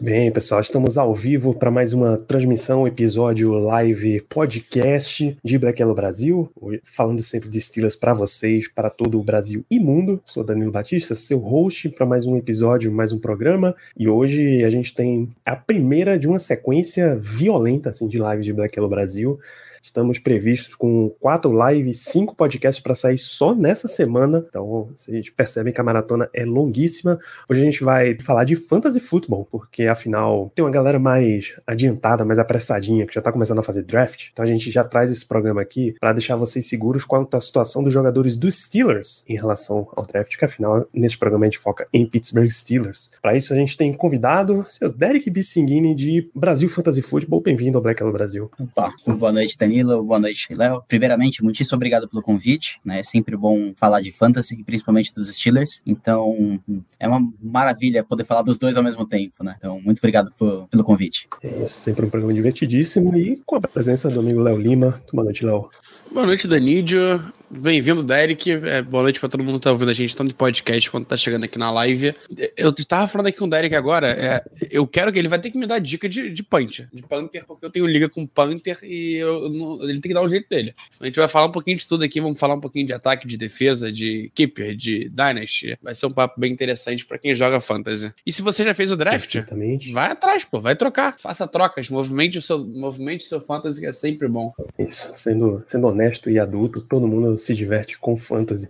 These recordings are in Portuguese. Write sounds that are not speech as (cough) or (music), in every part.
Muito bem, pessoal, estamos ao vivo para mais uma transmissão, episódio live podcast de Black Yellow Brasil, falando sempre de Steelers para vocês, para todo o Brasil e mundo. Sou Danilo Batista, seu host para mais um episódio, mais um programa, e hoje a gente tem a primeira de uma sequência violenta assim de live de Black Yellow Brasil. Estamos previstos com quatro lives, cinco podcasts para sair só nessa semana. Então, vocês percebem que a maratona é longuíssima. Hoje a gente vai falar de fantasy futebol, porque afinal tem uma galera mais adiantada, mais apressadinha, que já está começando a fazer draft. Então a gente já traz esse programa aqui para deixar vocês seguros quanto à situação dos jogadores dos Steelers em relação ao draft, que afinal nesse programa a gente foca em Pittsburgh Steelers. Para isso a gente tem convidado seu Derek Bissinghini de Brasil Fantasy Football. Bem-vindo ao Black Hello Brasil. Opa, boa noite, Danilo. Boa noite, Léo. Primeiramente, muitíssimo obrigado pelo convite. Né? É sempre bom falar de fantasy, principalmente dos Steelers. Então, é uma maravilha poder falar dos dois ao mesmo tempo, né? Então, muito obrigado por, pelo convite. É isso, sempre um programa divertidíssimo e com a presença do amigo Léo Lima. Boa noite, Léo. Boa noite, Danídio. Bem-vindo, Derek. É, boa noite para todo mundo que tá ouvindo a gente, tanto de podcast quanto tá chegando aqui na live. Eu tava falando aqui com o Derek agora, é, eu quero que ele vai ter que me dar dica de, de punch, de Panther, porque eu tenho liga com Panther e eu, não- ele tem que dar o jeito dele. A gente vai falar um pouquinho de tudo aqui, vamos falar um pouquinho de ataque, de defesa, de keeper, de dynasty. Vai ser um papo bem interessante para quem joga fantasy. E se você já fez o draft, vai atrás, pô, vai trocar, faça trocas, movimente o seu, movimente o seu fantasy que é sempre bom. Isso, sendo, sendo honesto e adulto, todo mundo se diverte com fantasy.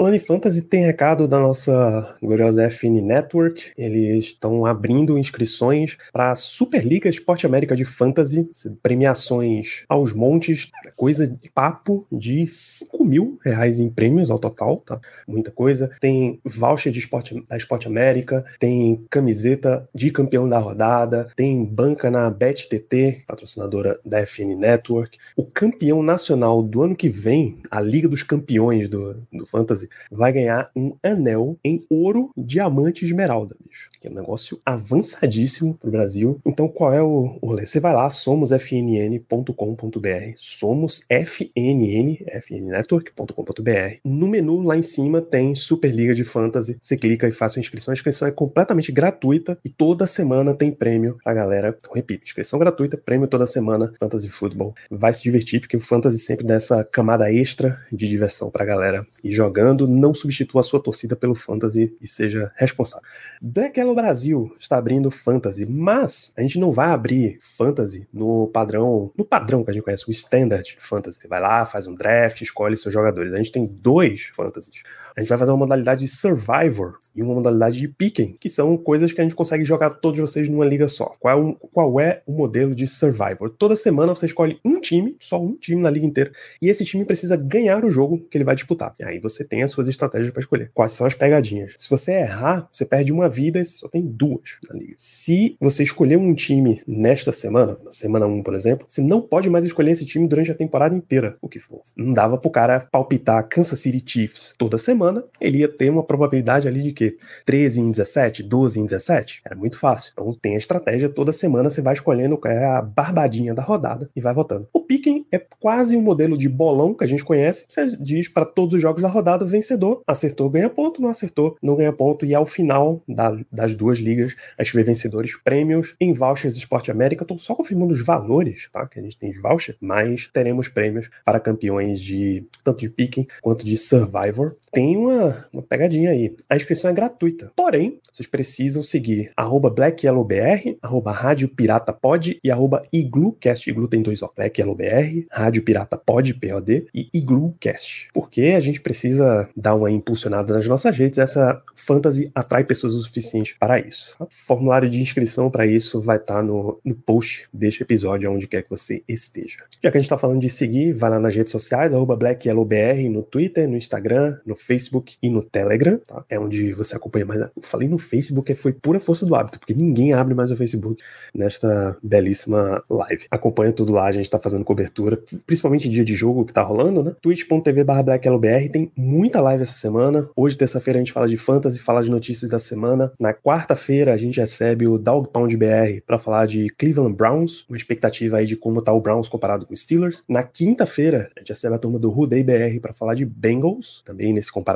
Falando em fantasy, tem recado da nossa gloriosa FN Network. Eles estão abrindo inscrições para a Superliga Esporte América de Fantasy, premiações aos montes, coisa de papo de 5 mil reais em prêmios ao total, tá? Muita coisa. Tem voucher de esporte, da Esporte América, tem camiseta de campeão da rodada, tem banca na BetTT, patrocinadora da FN Network. O campeão nacional do ano que vem, a Liga dos Campeões do, do Fantasy, vai ganhar um anel em ouro, diamante e esmeralda, bicho. Que é um negócio avançadíssimo pro Brasil. Então, qual é o, rolê? Você vai lá, somosfnn.com.br, somos FNN, fnnetwork.com.br. No menu lá em cima tem Superliga de Fantasy. Você clica e faz sua inscrição. A inscrição é completamente gratuita e toda semana tem prêmio pra galera. Então, repito, inscrição gratuita, prêmio toda semana, Fantasy Football. Vai se divertir, porque o Fantasy sempre dá essa camada extra de diversão pra galera ir jogando. Não substitua a sua torcida pelo Fantasy e seja responsável. Black Yellow Brasil está abrindo Fantasy, mas a gente não vai abrir Fantasy no padrão, no padrão que a gente conhece, o Standard Fantasy. Você vai lá, faz um draft, escolhe seus jogadores. A gente tem dois Fantasies. A gente vai fazer uma modalidade de Survivor e uma modalidade de Picking, que são coisas que a gente consegue jogar todos vocês numa liga só. Qual é o, qual é o modelo de Survivor? Toda semana você escolhe um time, só um time na liga inteira, e esse time precisa ganhar o jogo que ele vai disputar. E aí você tem as suas estratégias para escolher. Quais são as pegadinhas? Se você errar, você perde uma vida e só tem duas na liga. Se você escolher um time nesta semana, na semana 1, por exemplo, você não pode mais escolher esse time durante a temporada inteira, o que for. Não dava pro cara palpitar Kansas City Chiefs toda semana, ele ia ter uma probabilidade ali de que 13 em 17, 12 em 17. Era muito fácil. Então tem a estratégia, toda semana você vai escolhendo qual é a barbadinha da rodada e vai votando. O picking é quase um modelo de bolão que a gente conhece. Você diz para todos os jogos da rodada vencedor, acertou, ganha ponto, não acertou, não ganha ponto. E ao final da- das duas ligas, a gente vê vencedores, prêmios em vouchers Esporte América. Estou só confirmando os valores, tá? Que a gente tem de voucher, mas teremos prêmios para campeões de tanto de picking quanto de Survivor. Tem uma, uma pegadinha aí. A inscrição é gratuita. Porém, vocês precisam seguir arroba BlackYellowBR, arroba Rádio Pirata Pod e arroba IgluCast. Iglu tem dois ó. Black Yellow BR BR, Rádio Pirata Pod, POD e Iglucast. Porque a gente precisa dar uma impulsionada nas nossas redes, essa fantasy atrai pessoas o suficiente para isso. O formulário de inscrição para isso vai estar tá no, no post deste episódio, onde quer que você esteja. Já que a gente está falando de seguir, vai lá nas redes sociais, BlackYellowBR, no Twitter, no Instagram, no Facebook e no Telegram, tá? É onde você acompanha mais. Eu falei no Facebook, foi pura força do hábito, porque ninguém abre mais o Facebook nesta belíssima live. Acompanha tudo lá, a gente tá fazendo cobertura, principalmente dia de jogo que tá rolando, né? twitch.tv BlackYellowBR tem muita live essa semana. Hoje, terça-feira, a gente fala de fantasy, fala de notícias da semana. Na quarta-feira, a gente recebe o Dog Pound BR para falar de Cleveland Browns, uma expectativa aí de como tá o Browns comparado com o Steelers. Na quinta-feira, a gente recebe a turma do Rudei BR para falar de Bengals, também nesse comparativo.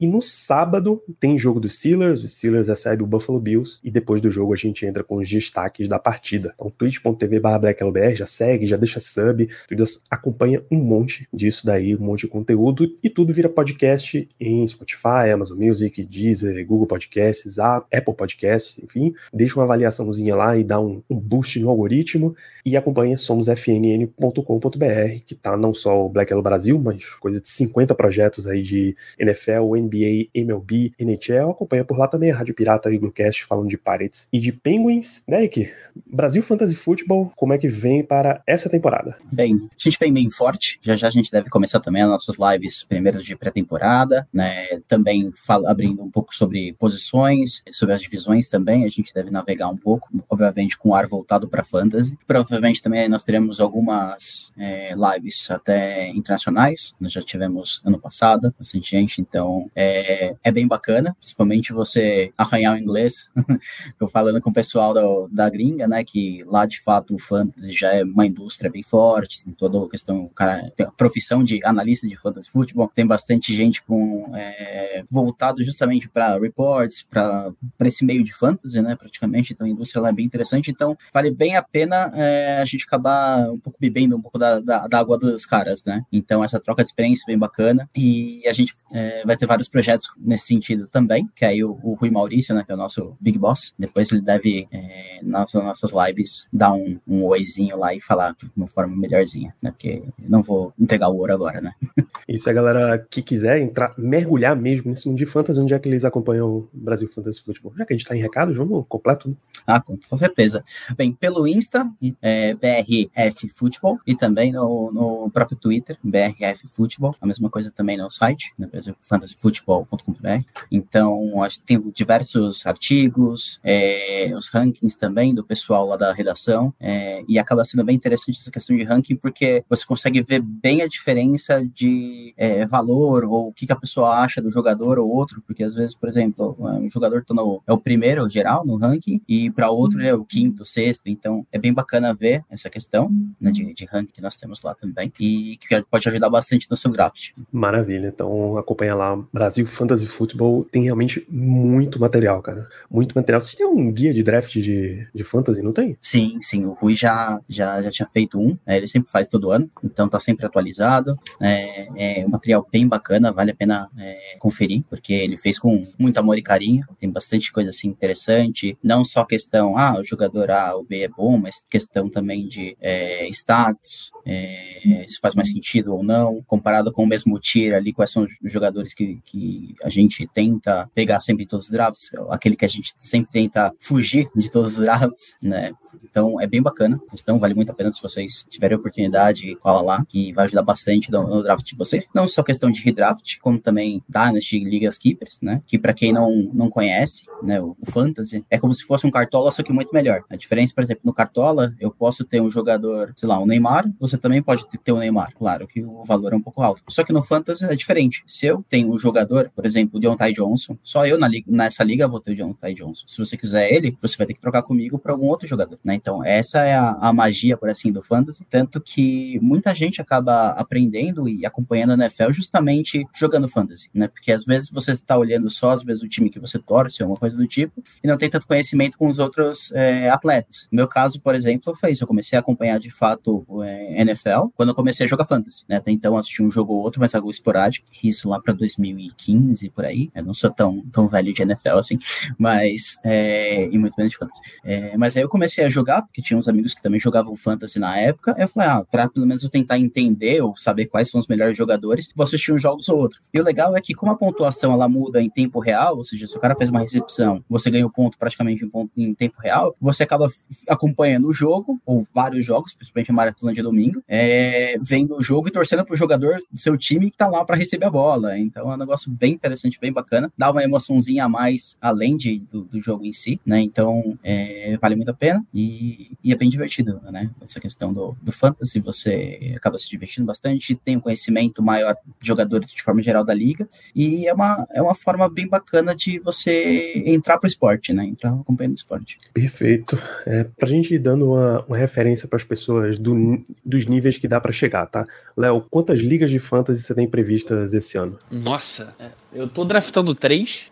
E no sábado, tem jogo do Steelers, o Steelers recebe o Buffalo Bills, e depois do jogo a gente entra com os destaques da partida. Então, twitch.tv BlackLBR, já segue, já deixa sub, tudo, acompanha um monte disso daí, um monte de conteúdo, e tudo vira podcast em Spotify, Amazon Music, Deezer, Google Podcasts, Apple Podcasts, enfim. Deixa uma avaliaçãozinha lá e dá um, um boost no algoritmo, e acompanha somosfnn.com.br, que tá não só o Black Yellow Brasil, mas coisa de 50 projetos aí de NFL, NBA, MLB, NHL. Acompanha por lá também a Rádio Pirata e Bluecast falando de Pirates e de Penguins. Derek, Brasil Fantasy Football, como é que vem para essa temporada? Bem, a gente vem bem forte. Já já a gente deve começar também as nossas lives primeiras de pré-temporada, né? Também fala, abrindo um pouco sobre posições, sobre as divisões também. A gente deve navegar um pouco, obviamente com o ar voltado para fantasy. Provavelmente também nós teremos algumas é, lives até internacionais. Nós já tivemos ano passado, bastante gente, então é, é bem bacana, principalmente você arranhar o inglês. (laughs) Eu falando com o pessoal do, da gringa, né, que lá de fato o fantasy já é uma indústria bem forte, tem toda a questão, cara, a profissão de analista de fantasy futebol, tem bastante gente com é, voltado justamente para reports, para esse meio de fantasy, né, praticamente, então a indústria lá é bem interessante, então vale bem a pena é, a gente acabar um pouco bebendo um pouco da, da, da, água dos caras, né, então essa troca de experiência é bem bacana e a gente é, vai ter vários projetos nesse sentido também, que aí o, o Rui Maurício, né, que é o nosso Big Boss, depois ele deve, é, nas nossas lives, dar um, um oizinho lá e falar de uma forma melhorzinha, né? Porque não vou entregar o ouro agora, né? (laughs) Isso, a galera que quiser entrar, mergulhar mesmo nesse mundo de fantasy, onde é que eles acompanham o Brasil Fantasy Futebol? Já que a gente tá em recado, vamos completo, né? Ah, com, certeza. Bem, pelo Insta, é, BRF Futebol, e também no, no próprio Twitter, BRF Futebol, a mesma coisa também no site, no brasilfantasyfutebol.com.br. Então, acho que tem diversos artigos, é, os rankings também do pessoal lá da redação, é, e acaba sendo bem interessante essa questão de ranking, porque você consegue ver bem a diferença de é, valor, ou o que, que, a pessoa acha do jogador ou outro, porque às vezes, por exemplo, um jogador tá no, é o primeiro geral no ranking, e para outro ele é o quinto, sexto, então é bem bacana ver essa questão né, de, de ranking que nós temos lá também, e que pode ajudar bastante no seu draft. Maravilha, então acompanha lá, Brasil Fantasy Football tem realmente muito material, cara, muito material. Vocês têm um guia de draft de, de fantasy, não tem? Sim, sim, o Rui já, já, já tinha feito um, né, ele sempre faz todo ano, então tá sempre atualizado, é, é um material bem bacana, vale a pena é, conferir, porque ele fez com muito amor e carinho, tem bastante coisa assim interessante, não só questão, ah, o jogador A ou B é bom, mas questão também de é, status, é, se faz mais sentido ou não, comparado com o mesmo tier ali, quais são os jogadores que, que a gente tenta pegar sempre em todos os drafts, aquele que a gente sempre tenta fugir de todos os drafts, né? Então é bem bacana, então vale muito a pena se vocês tiverem a oportunidade, cola lá, que vai ajudar bastante no, no draft de vocês. Não só questão de redraft, como também Dynasty Ligas Keepers, né? Que para quem não, não conhece, né, o, o Fantasy, é como se fosse um Cartola, só que muito melhor. A diferença, por exemplo, no Cartola, eu posso ter um jogador, sei lá, um Neymar, você também pode ter o um Neymar, claro que o valor é um pouco alto. Só que no Fantasy é diferente. Se eu tenho um jogador, por exemplo, o Deontay Johnson, só eu na liga, nessa liga vou ter o Deontay Johnson. Se você quiser ele, você vai ter que trocar comigo para algum outro jogador, né? Então, essa é a, a, magia, por assim, do Fantasy. Tanto que muita gente acaba aprendendo e acompanhando a NFL justamente jogando Fantasy, né? Porque às vezes você está olhando só, às vezes, o time que você torce, ou uma coisa do tipo, e não tem tanto conhecimento com os outros é, atletas. No meu caso, por exemplo, foi isso. Eu comecei a acompanhar, de fato, é, NFL quando eu comecei a jogar fantasy, né? Até então assisti um jogo ou outro, mas algo esporádico. Isso lá para 2015 por aí. Eu não sou tão, tão velho de NFL assim, mas é, e muito menos de fantasy. É, mas aí eu comecei a jogar porque tinha uns amigos que também jogavam fantasy na época. Eu falei, ah, para pelo menos eu tentar entender ou saber quais são os melhores jogadores, vou assistir uns jogos ou outro. E o legal é que como a pontuação ela muda em tempo real, ou seja, se o cara fez uma recepção, você ganha o ponto praticamente em, ponto, em tempo real, você acaba acompanhando o jogo ou vários jogos, principalmente a maratona de domingo, é, vendo o jogo e torcendo pro jogador do seu time que tá lá para receber a bola. Então é um negócio bem interessante, bem bacana. Dá uma emoçãozinha a mais além de, do, do jogo em si, né? Então é, vale muito a pena e, e, é bem divertido, né? Essa questão do, do fantasy, você acaba se divertindo bastante, tem um conhecimento maior de jogadores de forma geral da liga e é uma, é uma forma bem bacana de você entrar pro esporte, né? Entrar acompanhando o esporte. Perfeito. É, pra gente ir dando uma, uma referência para as pessoas do, dos níveis que dá para chegar, tá? Léo, quantas ligas de fantasy você tem previstas esse ano? Nossa, é, eu tô draftando três.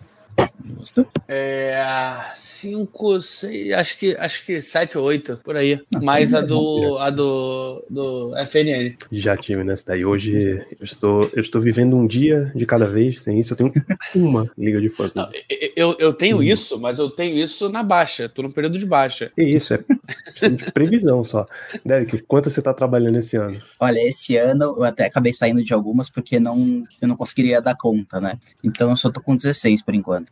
Justo. É. Cinco, seis, acho que, acho que sete ou oito, por aí. Não, Mais a do, a do, do FNN. Já tive nessa daí. Hoje eu estou, eu estou vivendo um dia de cada vez. Sem isso, eu tenho uma (laughs) liga de fãs. Não, eu, eu tenho hum. isso, mas eu tenho isso na baixa. Tô no período de baixa. É isso, é de previsão só. Derek, quanto você está trabalhando esse ano? Olha, esse ano eu até acabei saindo de algumas porque não, eu não conseguiria dar conta, né? Então eu só tô com 16 por enquanto.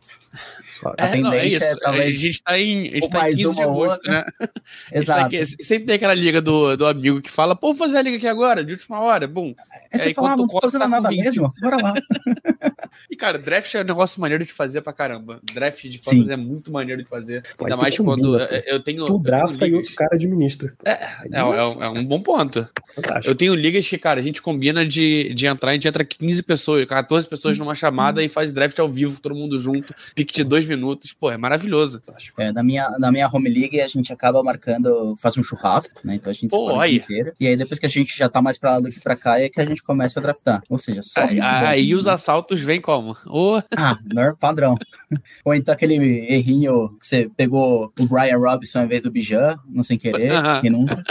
É, não, é isso. É, talvez, a gente tá em, a gente tá em 15 de agosto, né? (laughs) Exato. Tá sempre tem aquela liga do, do amigo que fala, pô, vou fazer a liga aqui agora, de última hora, bum. É, você fala, ah, não tô fazendo tá nada mesmo, bora lá. (laughs) e, cara, draft é um negócio maneiro de fazer pra caramba. Draft de fantasy é muito maneiro de fazer. Ainda mais quando eu, eu tenho... Tu drafta e outro cara administra. É, é, é, é, um bom ponto. Fantástico. Eu tenho ligas que, cara, a gente combina de, de entrar, a gente entra 15 pessoas, 14 pessoas numa chamada hum. e faz draft ao vivo, todo mundo junto, pique de dois minutos. Pô, é maravilhoso. É, na, minha, na minha home league, a gente acaba marcando, faz um churrasco, né? Então a gente Pô, olha. inteiro. E aí depois que a gente já tá mais pra lá do que pra cá, é que a gente começa a draftar. Ou seja, só. Aí, aí os assaltos vêm como? Oh. Ah, melhor padrão. (laughs) Ou então aquele errinho que você pegou o Brian Robinson em vez do Bijan, não sem querer, e nunca.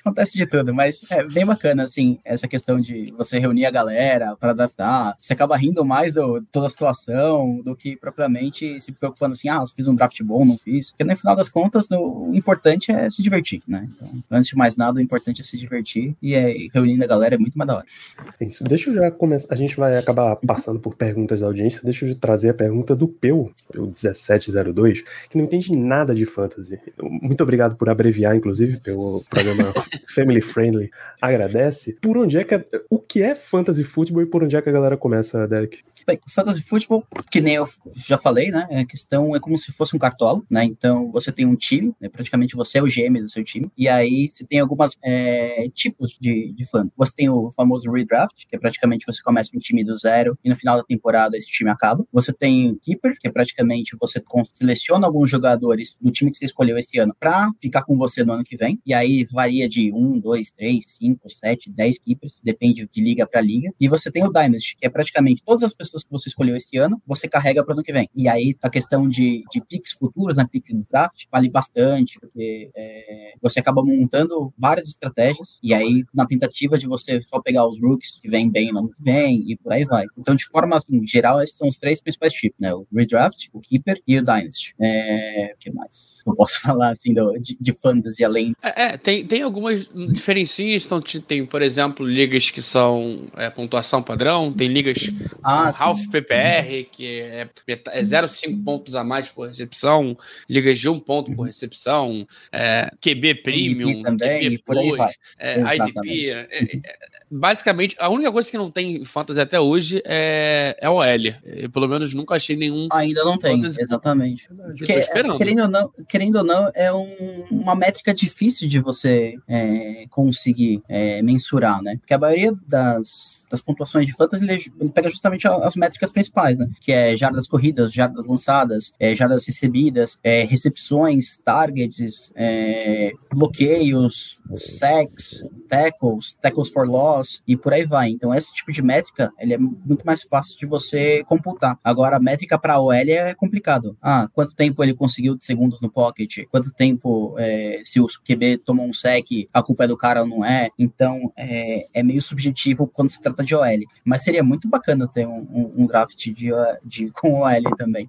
Acontece de tudo, mas é bem bacana, assim, essa questão de você reunir a galera para adaptar. Você acaba rindo mais do toda a situação do que propriamente se preocupando assim, ah, fiz um draft bom, não fiz. Porque no final das contas, o importante é se divertir, né? Então, antes de mais nada, o importante é se divertir e é, reunindo a galera é muito mais da hora. Isso. Deixa eu já começar. A gente vai acabar passando por perguntas da audiência. Deixa eu trazer a pergunta do Peu, o 1702, que não entende nada de fantasy. Muito obrigado por abreviar, inclusive, pelo programa (laughs) Family Friendly. Agradece. Por onde é que. O que é fantasy futebol e por onde é que a galera começa, Derek? Bem, fantasy futebol, que nem eu já falei, né? A questão é como se fosse um cartola, né? Então você tem um time, né? praticamente você é o GM do seu time, e aí você tem algumas é, tipos de, de fantasy. Você tem o famoso redraft, que é praticamente você começa um time do zero e no final da temporada esse time acaba. Você tem keeper, que é praticamente você seleciona alguns jogadores do time que você escolheu esse ano para ficar com você no ano que vem, e aí varia de um, dois, três, cinco, sete, dez keepers, depende de liga para liga. E você tem o Dynasty, que é praticamente todas as pessoas pessoas que você escolheu esse ano, você carrega para o ano que vem. E aí a questão de, de picks futuros, né, picks no draft, vale bastante, porque é, você acaba montando várias estratégias, e aí na tentativa de você só pegar os rooks que vêm bem no ano que vem, e por aí vai. Então, de forma assim, geral, esses são os três principais tipos, né? O redraft, o keeper e o dynasty. É, o que mais? Eu posso (laughs) falar assim do, de, de fantasy além. É, é, tem, tem algumas diferencinhas, então tem, por exemplo, ligas que são é, pontuação padrão, tem ligas que ah, Half PPR, que é, é 0,5 pontos a mais por recepção, ligas de um ponto por recepção, é, QB Premium, também, QB vai. É, IDP. É, é, basicamente, a única coisa que não tem fantasy até hoje é, é OL. Eu, pelo menos, nunca achei nenhum. Ainda não tem, fantasy. exatamente. Que, querendo, ou não, querendo ou não, é um, uma métrica difícil de você é, conseguir mensurar, né? Porque a maioria das, das pontuações de fantasy ele pega justamente as as métricas principais, né? Que é jardas corridas, jardas lançadas, é, jardas recebidas, é, recepções, targets, é, bloqueios, sacks, tackles, tackles for loss e por aí vai. Então, esse tipo de métrica, ele é muito mais fácil de você computar. Agora, a métrica para OL é complicado. Ah, quanto tempo ele conseguiu de segundos no pocket? Quanto tempo, é, se o QB tomou um sec, a culpa é do cara ou não é? Então, é, é meio subjetivo quando se trata de OL. Mas seria muito bacana ter um, um, um draft de, de, com OL também.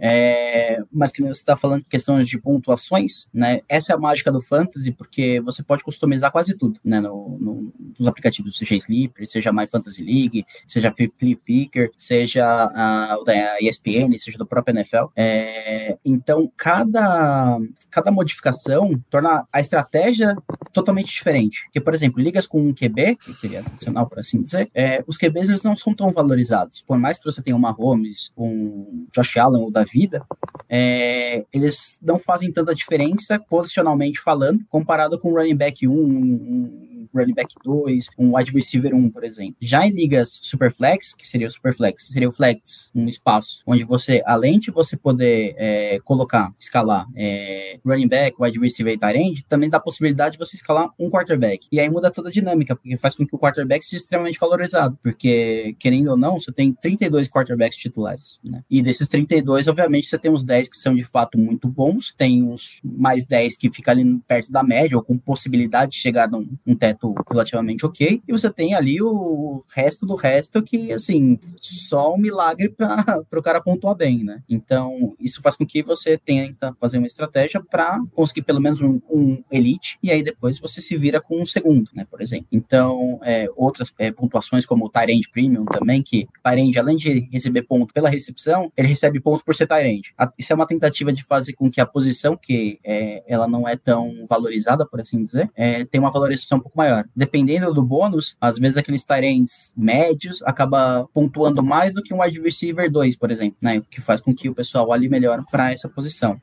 É, mas que você está falando questões de pontuações, né? Essa é a mágica do Fantasy, porque você pode customizar quase tudo, né? No, no, nos aplicativos, seja Sleeper, seja My Fantasy League, seja Flip Picker, seja a, a ESPN, seja do próprio NFL. É, então, cada, cada modificação torna a estratégia totalmente diferente. Porque, por exemplo, ligas com um QB, que seria adicional, por assim dizer, é, os QBs eles não são tão valorizados. Por mais que você tenha uma Holmes, um Josh Allen ou da vida, é, eles não fazem tanta diferença posicionalmente falando, comparado com o running back 1, um, running back 2, um wide receiver 1, por exemplo. Já em ligas super flex, que seria o super flex, seria o flex, um espaço onde você, além de você poder é, colocar, escalar é, running back, wide receiver e tight end, também dá a possibilidade de você escalar um quarterback. E aí muda toda a dinâmica, porque faz com que o quarterback seja extremamente valorizado, porque, querendo ou não, você tem 32 quarterbacks titulares, né? E desses 32, obviamente, você tem uns 10 que são de fato muito bons, tem uns mais 10 que ficam ali perto da média, ou com possibilidade de chegar num, num teto relativamente ok, e você tem ali o resto do resto que, assim, só um milagre para (laughs) o cara pontuar bem, né? Então, isso faz com que você tenta fazer uma estratégia para conseguir pelo menos um, um, elite, e aí depois você se vira com um segundo, né, por exemplo. Então, é, outras é, pontuações como o Tyrande Premium também, que Tyrande, além de receber ponto pela recepção, ele recebe ponto por ser Tyrande. Isso é uma tentativa de fazer com que a posição, que é, ela não é tão valorizada, por assim dizer, é, tenha uma valorização um pouco maior. Dependendo do bônus, às vezes aqueles Tyrants médios acaba pontuando mais do que um wide receiver 2, por exemplo, né? O que faz com que o pessoal olhe melhor para essa posição.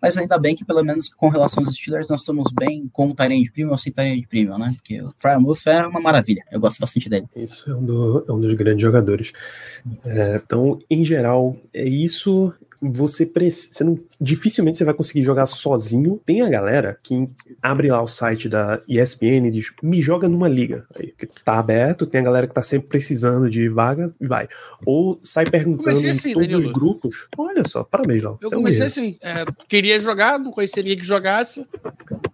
Mas ainda bem que, pelo menos com relação aos Steelers, nós estamos bem com o Tyrant Premium ou sem Tyrant Premium, né? Porque o Fryermuth é uma maravilha. Eu gosto bastante dele. Isso é um, do, é um dos grandes jogadores. É, então, em geral, é isso você precisa. Não, dificilmente você vai conseguir jogar sozinho. Tem a galera que abre lá o site da ESPN e diz: me joga numa liga. Aí tá aberto, tem a galera que tá sempre precisando de vaga e vai. Ou sai perguntando assim, em todos Danilo. os grupos. Olha só, parabéns, João. Eu comecei é um assim, é, queria jogar, não ninguém que jogasse.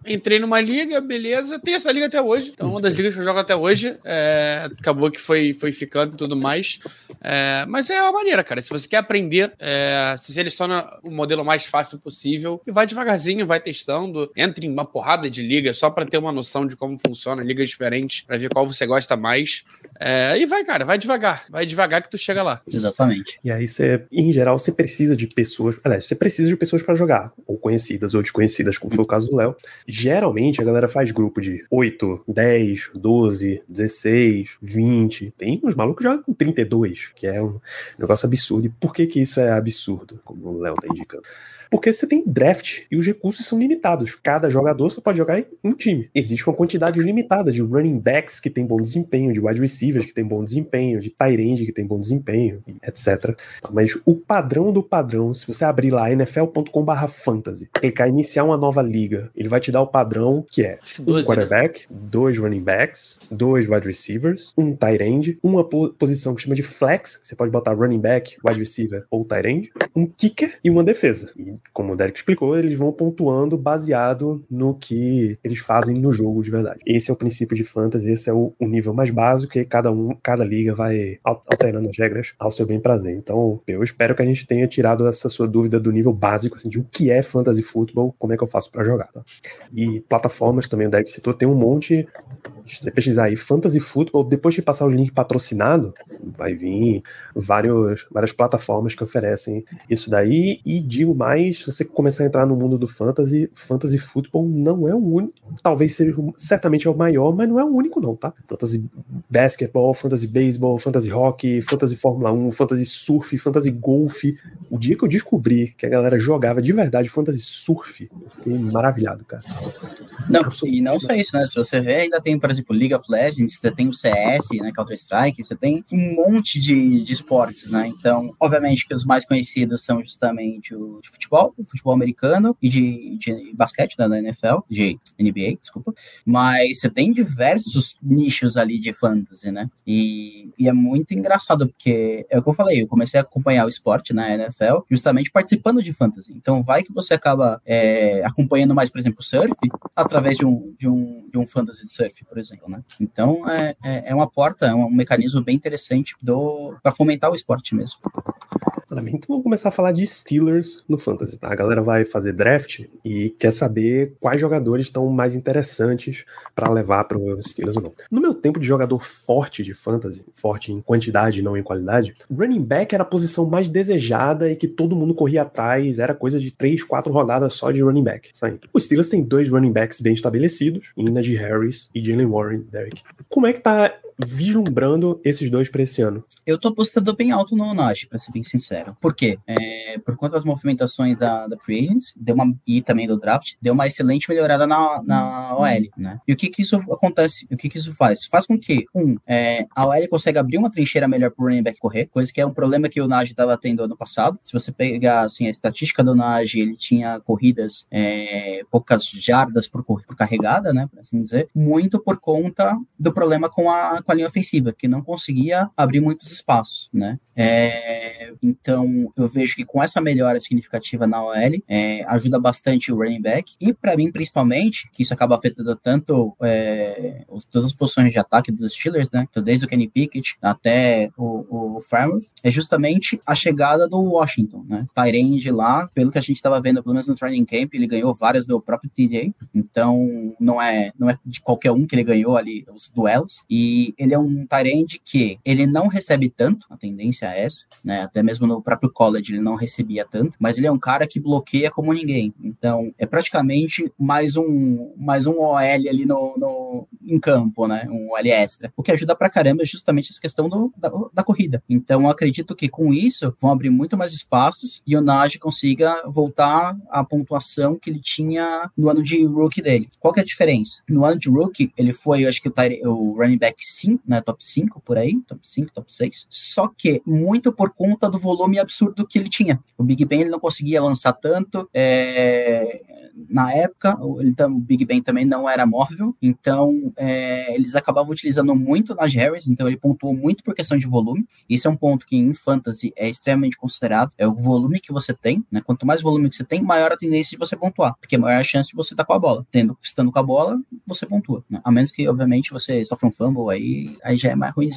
Entrei numa liga, beleza. Tem essa liga até hoje. Então, uma das ligas que eu jogo até hoje. É, acabou que foi, foi ficando e tudo mais. É, mas é uma maneira, cara. Se você quer aprender, é, se seleciona o modelo mais fácil possível e vai devagarzinho, vai testando. Entre em uma porrada de ligas só para ter uma noção de como funciona, ligas diferentes, para ver qual você gosta mais. É, e vai, cara, vai devagar. Vai devagar que tu chega lá. Exatamente. E aí você, em geral, você precisa de pessoas. Aliás, você precisa de pessoas para jogar, ou conhecidas ou desconhecidas, como foi o caso do Léo geralmente a galera faz grupo de 8, 10, 12, 16, 20. Tem uns malucos já com 32, que é um negócio absurdo. E por que que isso é absurdo, como o Léo tá indicando? Porque você tem draft e os recursos são limitados. Cada jogador só pode jogar em um time. Existe uma quantidade limitada de running backs que tem bom desempenho, de wide receivers que tem bom desempenho, de tight end que tem bom desempenho, etc. Mas o padrão do padrão, se você abrir lá nfl.com/fantasy, clicar em iniciar uma nova liga, ele vai te dar o padrão que é um né? quarterback, né? dois running backs, dois wide receivers, um tight end, uma posição que chama de flex, você pode botar running back, wide receiver ou tight end, um kicker e uma defesa. E como o Derek explicou, eles vão pontuando baseado no que eles fazem no jogo de verdade. Esse é o princípio de fantasy, esse é o, o nível mais básico e cada um, cada liga vai alterando as regras ao seu bem prazer. Então, eu espero que a gente tenha tirado essa sua dúvida do nível básico, assim, de o que é fantasy futebol, como é que eu faço para jogar, tá? E plataformas também, o Derek citou, tem um monte se você pesquisar aí Fantasy Football, depois de passar os links patrocinado, vai vir vários, várias plataformas que oferecem isso daí. E digo mais, se você começar a entrar no mundo do Fantasy, Fantasy Football não é o único. Talvez seja, certamente é o maior, mas não é o único, não, tá? Fantasy Basketball, Fantasy Baseball, Fantasy Hockey, Fantasy Fórmula 1, Fantasy Surf, Fantasy Golf. O dia que eu descobri que a galera jogava de verdade Fantasy Surf, eu fiquei maravilhado, cara. Não, e não só isso, né? Se você vê, ainda tem, por exemplo, League of Legends, você tem o CS, né? Counter-Strike, você tem um monte de, de esportes, né? Então, obviamente que os mais conhecidos são justamente o de futebol, o futebol americano e de, de basquete, né, da NFL, de NBA, desculpa. Mas você tem diversos nichos ali de fantasy, né? E, e é muito engraçado, porque é o que eu falei, eu comecei a acompanhar o esporte na NFL justamente participando de fantasy. Então, vai que você acaba é, acompanhando mais, por exemplo, surf, através de um, de um, de um fantasy de surf, por exemplo, né? Então, é, é, é uma porta, é um mecanismo bem interessante para fomentar o esporte mesmo. Então vamos começar a falar de Steelers no Fantasy, tá? A galera vai fazer draft e quer saber quais jogadores estão mais interessantes para levar para os Steelers ou não. No meu tempo de jogador forte de Fantasy, forte em quantidade, não em qualidade, running back era a posição mais desejada e que todo mundo corria atrás, era coisa de três, quatro rodadas só de running back, saindo. O Steelers tem dois running backs bem estabelecidos, Najee Harris e Jalen Warren, Derek. Como é que tá vislumbrando esses dois para esse ano? Eu tô apostando bem alto no Najee, para ser bem sincero. Por quê? É, por conta das movimentações da, da Free Agents, deu uma, e também do draft, deu uma excelente melhorada na, na OL, né? E o que que isso acontece? O que que isso faz? Faz com que, um, é, a OL consegue abrir uma trincheira melhor pro running back correr, coisa que é um problema que o Najee estava tendo ano passado. Se você pegar, assim, a estatística do Najee, ele tinha corridas, é, poucas jardas por, por carregada, né, por assim dizer, muito por conta do problema com a, com a linha ofensiva, que não conseguia abrir muitos espaços, né? É, então, eu vejo que com essa melhora significativa na OL, é, ajuda bastante o running back, e para mim, principalmente, que isso acaba afetando tanto é, os, todas as posições de ataque dos Steelers, né? Então, desde o Kenny Pickett até o, o Farmer, é justamente a chegada do Washington, né? Tyrande lá, pelo que a gente estava vendo, pelo menos no training camp, ele ganhou várias do próprio TJ, então não é, não é de qualquer um que ele ganhou ali os duelos, e ele é um Tyrande que ele não recebe tanto, a tendência é essa, né? Até mesmo no próprio college ele não recebia tanto, mas ele é um cara que bloqueia como ninguém. Então, é praticamente mais um mais um OL ali no, no em campo, né? Um OL extra. O que ajuda pra caramba é justamente essa questão do, da, da corrida. Então, acredito que com isso vão abrir muito mais espaços e o Najee consiga voltar à pontuação que ele tinha no ano de rookie dele. Qual que é a diferença? No ano de rookie, ele foi, eu acho que o, o running back 5, né? Top 5 por aí, top 5, top 6. Só que muito por conta do volume absurdo que ele tinha. O Big Ben ele não conseguia lançar tanto. É, na época, ele, o Big Ben também não era móvel, então é, eles acabavam utilizando muito nas Harris, então ele pontuou muito por questão de volume. Isso é um ponto que em fantasy é extremamente considerável, é o volume que você tem, né? Quanto mais volume que você tem, maior a tendência de você pontuar, porque maior a chance de você estar com a bola. Tendo, estando com a bola, você pontua, né? A menos que, obviamente, você sofra um fumble, aí, aí já é mais ruim,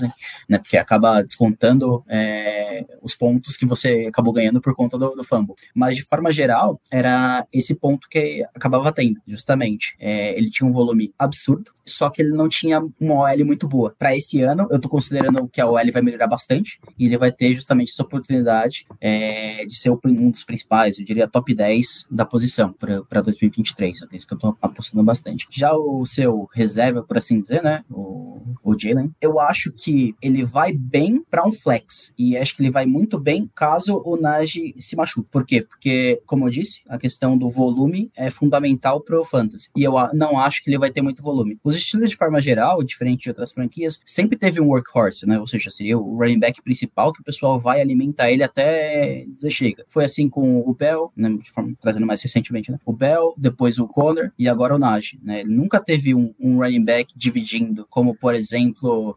né? Porque acaba descontando é, os pontos que você acabou ganhando por conta do, do fumble. Mas, de forma geral, era esse ponto que acabava tendo, justamente. É, ele tinha um volume absurdo, só que ele não tinha uma OL muito boa. Para esse ano, eu tô considerando que a OL vai melhorar bastante e ele vai ter justamente essa oportunidade é, de ser um dos principais, eu diria top 10 da posição para 2023. É isso que eu tô apostando bastante. Já o seu reserva, por assim dizer, né? O, o Jalen, eu acho que ele vai bem para um flex e acho que ele vai muito bem caso o Najee se machuque. Por quê? Porque, como eu disse, a questão do volume é fundamental pro fantasy. E eu não acho que ele vai ter muito volume. Os estilos, de forma geral, diferente de outras franquias, sempre teve um workhorse, né? Ou seja, seria o running back principal que o pessoal vai alimentar ele até dizer chega. Foi assim com o Bell, né? Forma, trazendo mais recentemente, né? O Bell, depois o Conner e agora o Najee, né? Ele nunca teve um, um running back dividindo, como por exemplo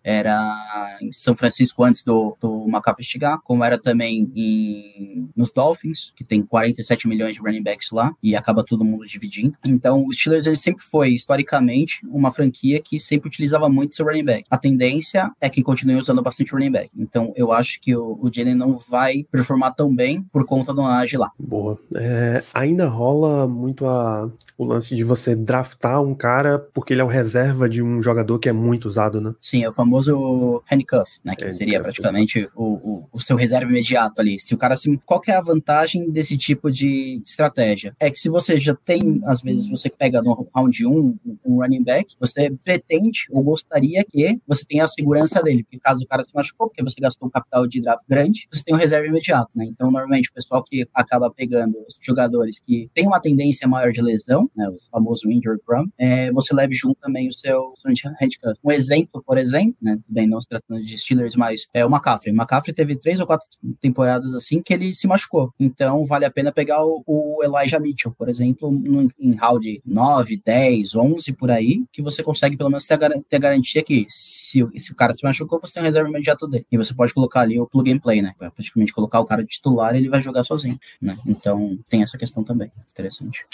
era em São Francisco antes do, do McCaffrey chegar, como era também em, nos Dolphins, que tem 47 milhões de running backs lá, e acaba todo mundo dividindo. Então, os Steelers ele sempre foi, historicamente, uma franquia que sempre utilizava muito seu running back. A tendência é que continue usando bastante running back. Então, eu acho que o, o Jalen não vai performar tão bem por conta do Najee lá. Boa. É, ainda rola muito a, o lance de você draftar um cara porque ele é o reserva de um jogador que é muito usado né? Sim, é o famoso handcuff, né? Que seria praticamente o, o, o, seu reserva imediato ali. Se o cara se. Qual que é a vantagem desse tipo de estratégia? É que se você já tem, às vezes, você pega no round 1 um running back, você pretende ou gostaria que você tenha a segurança dele, porque caso o cara se machucou, porque você gastou um capital de draft grande, você tem um reserva imediato, né? Então, normalmente, o pessoal que acaba pegando os jogadores que tem uma tendência maior de lesão, né? Os famosos injured prone, é, você leve junto também o seu, seu handcuff. Um exemplo, por exemplo, né? Bem, não se tratando de Steelers, mas é o McCaffrey. O McCaffrey teve três ou quatro temporadas assim que ele se machucou. Então, vale a pena pegar o, o Elijah Mitchell, por exemplo, no, em round 9, 10, 11 por aí, que você consegue pelo menos ter a, garantia que se, se o cara se machucou, você tem um reserva imediato dele. E você pode colocar ali o plug and play, né? Pra praticamente colocar o cara titular ele vai jogar sozinho, né? Então, tem essa questão também. Interessante.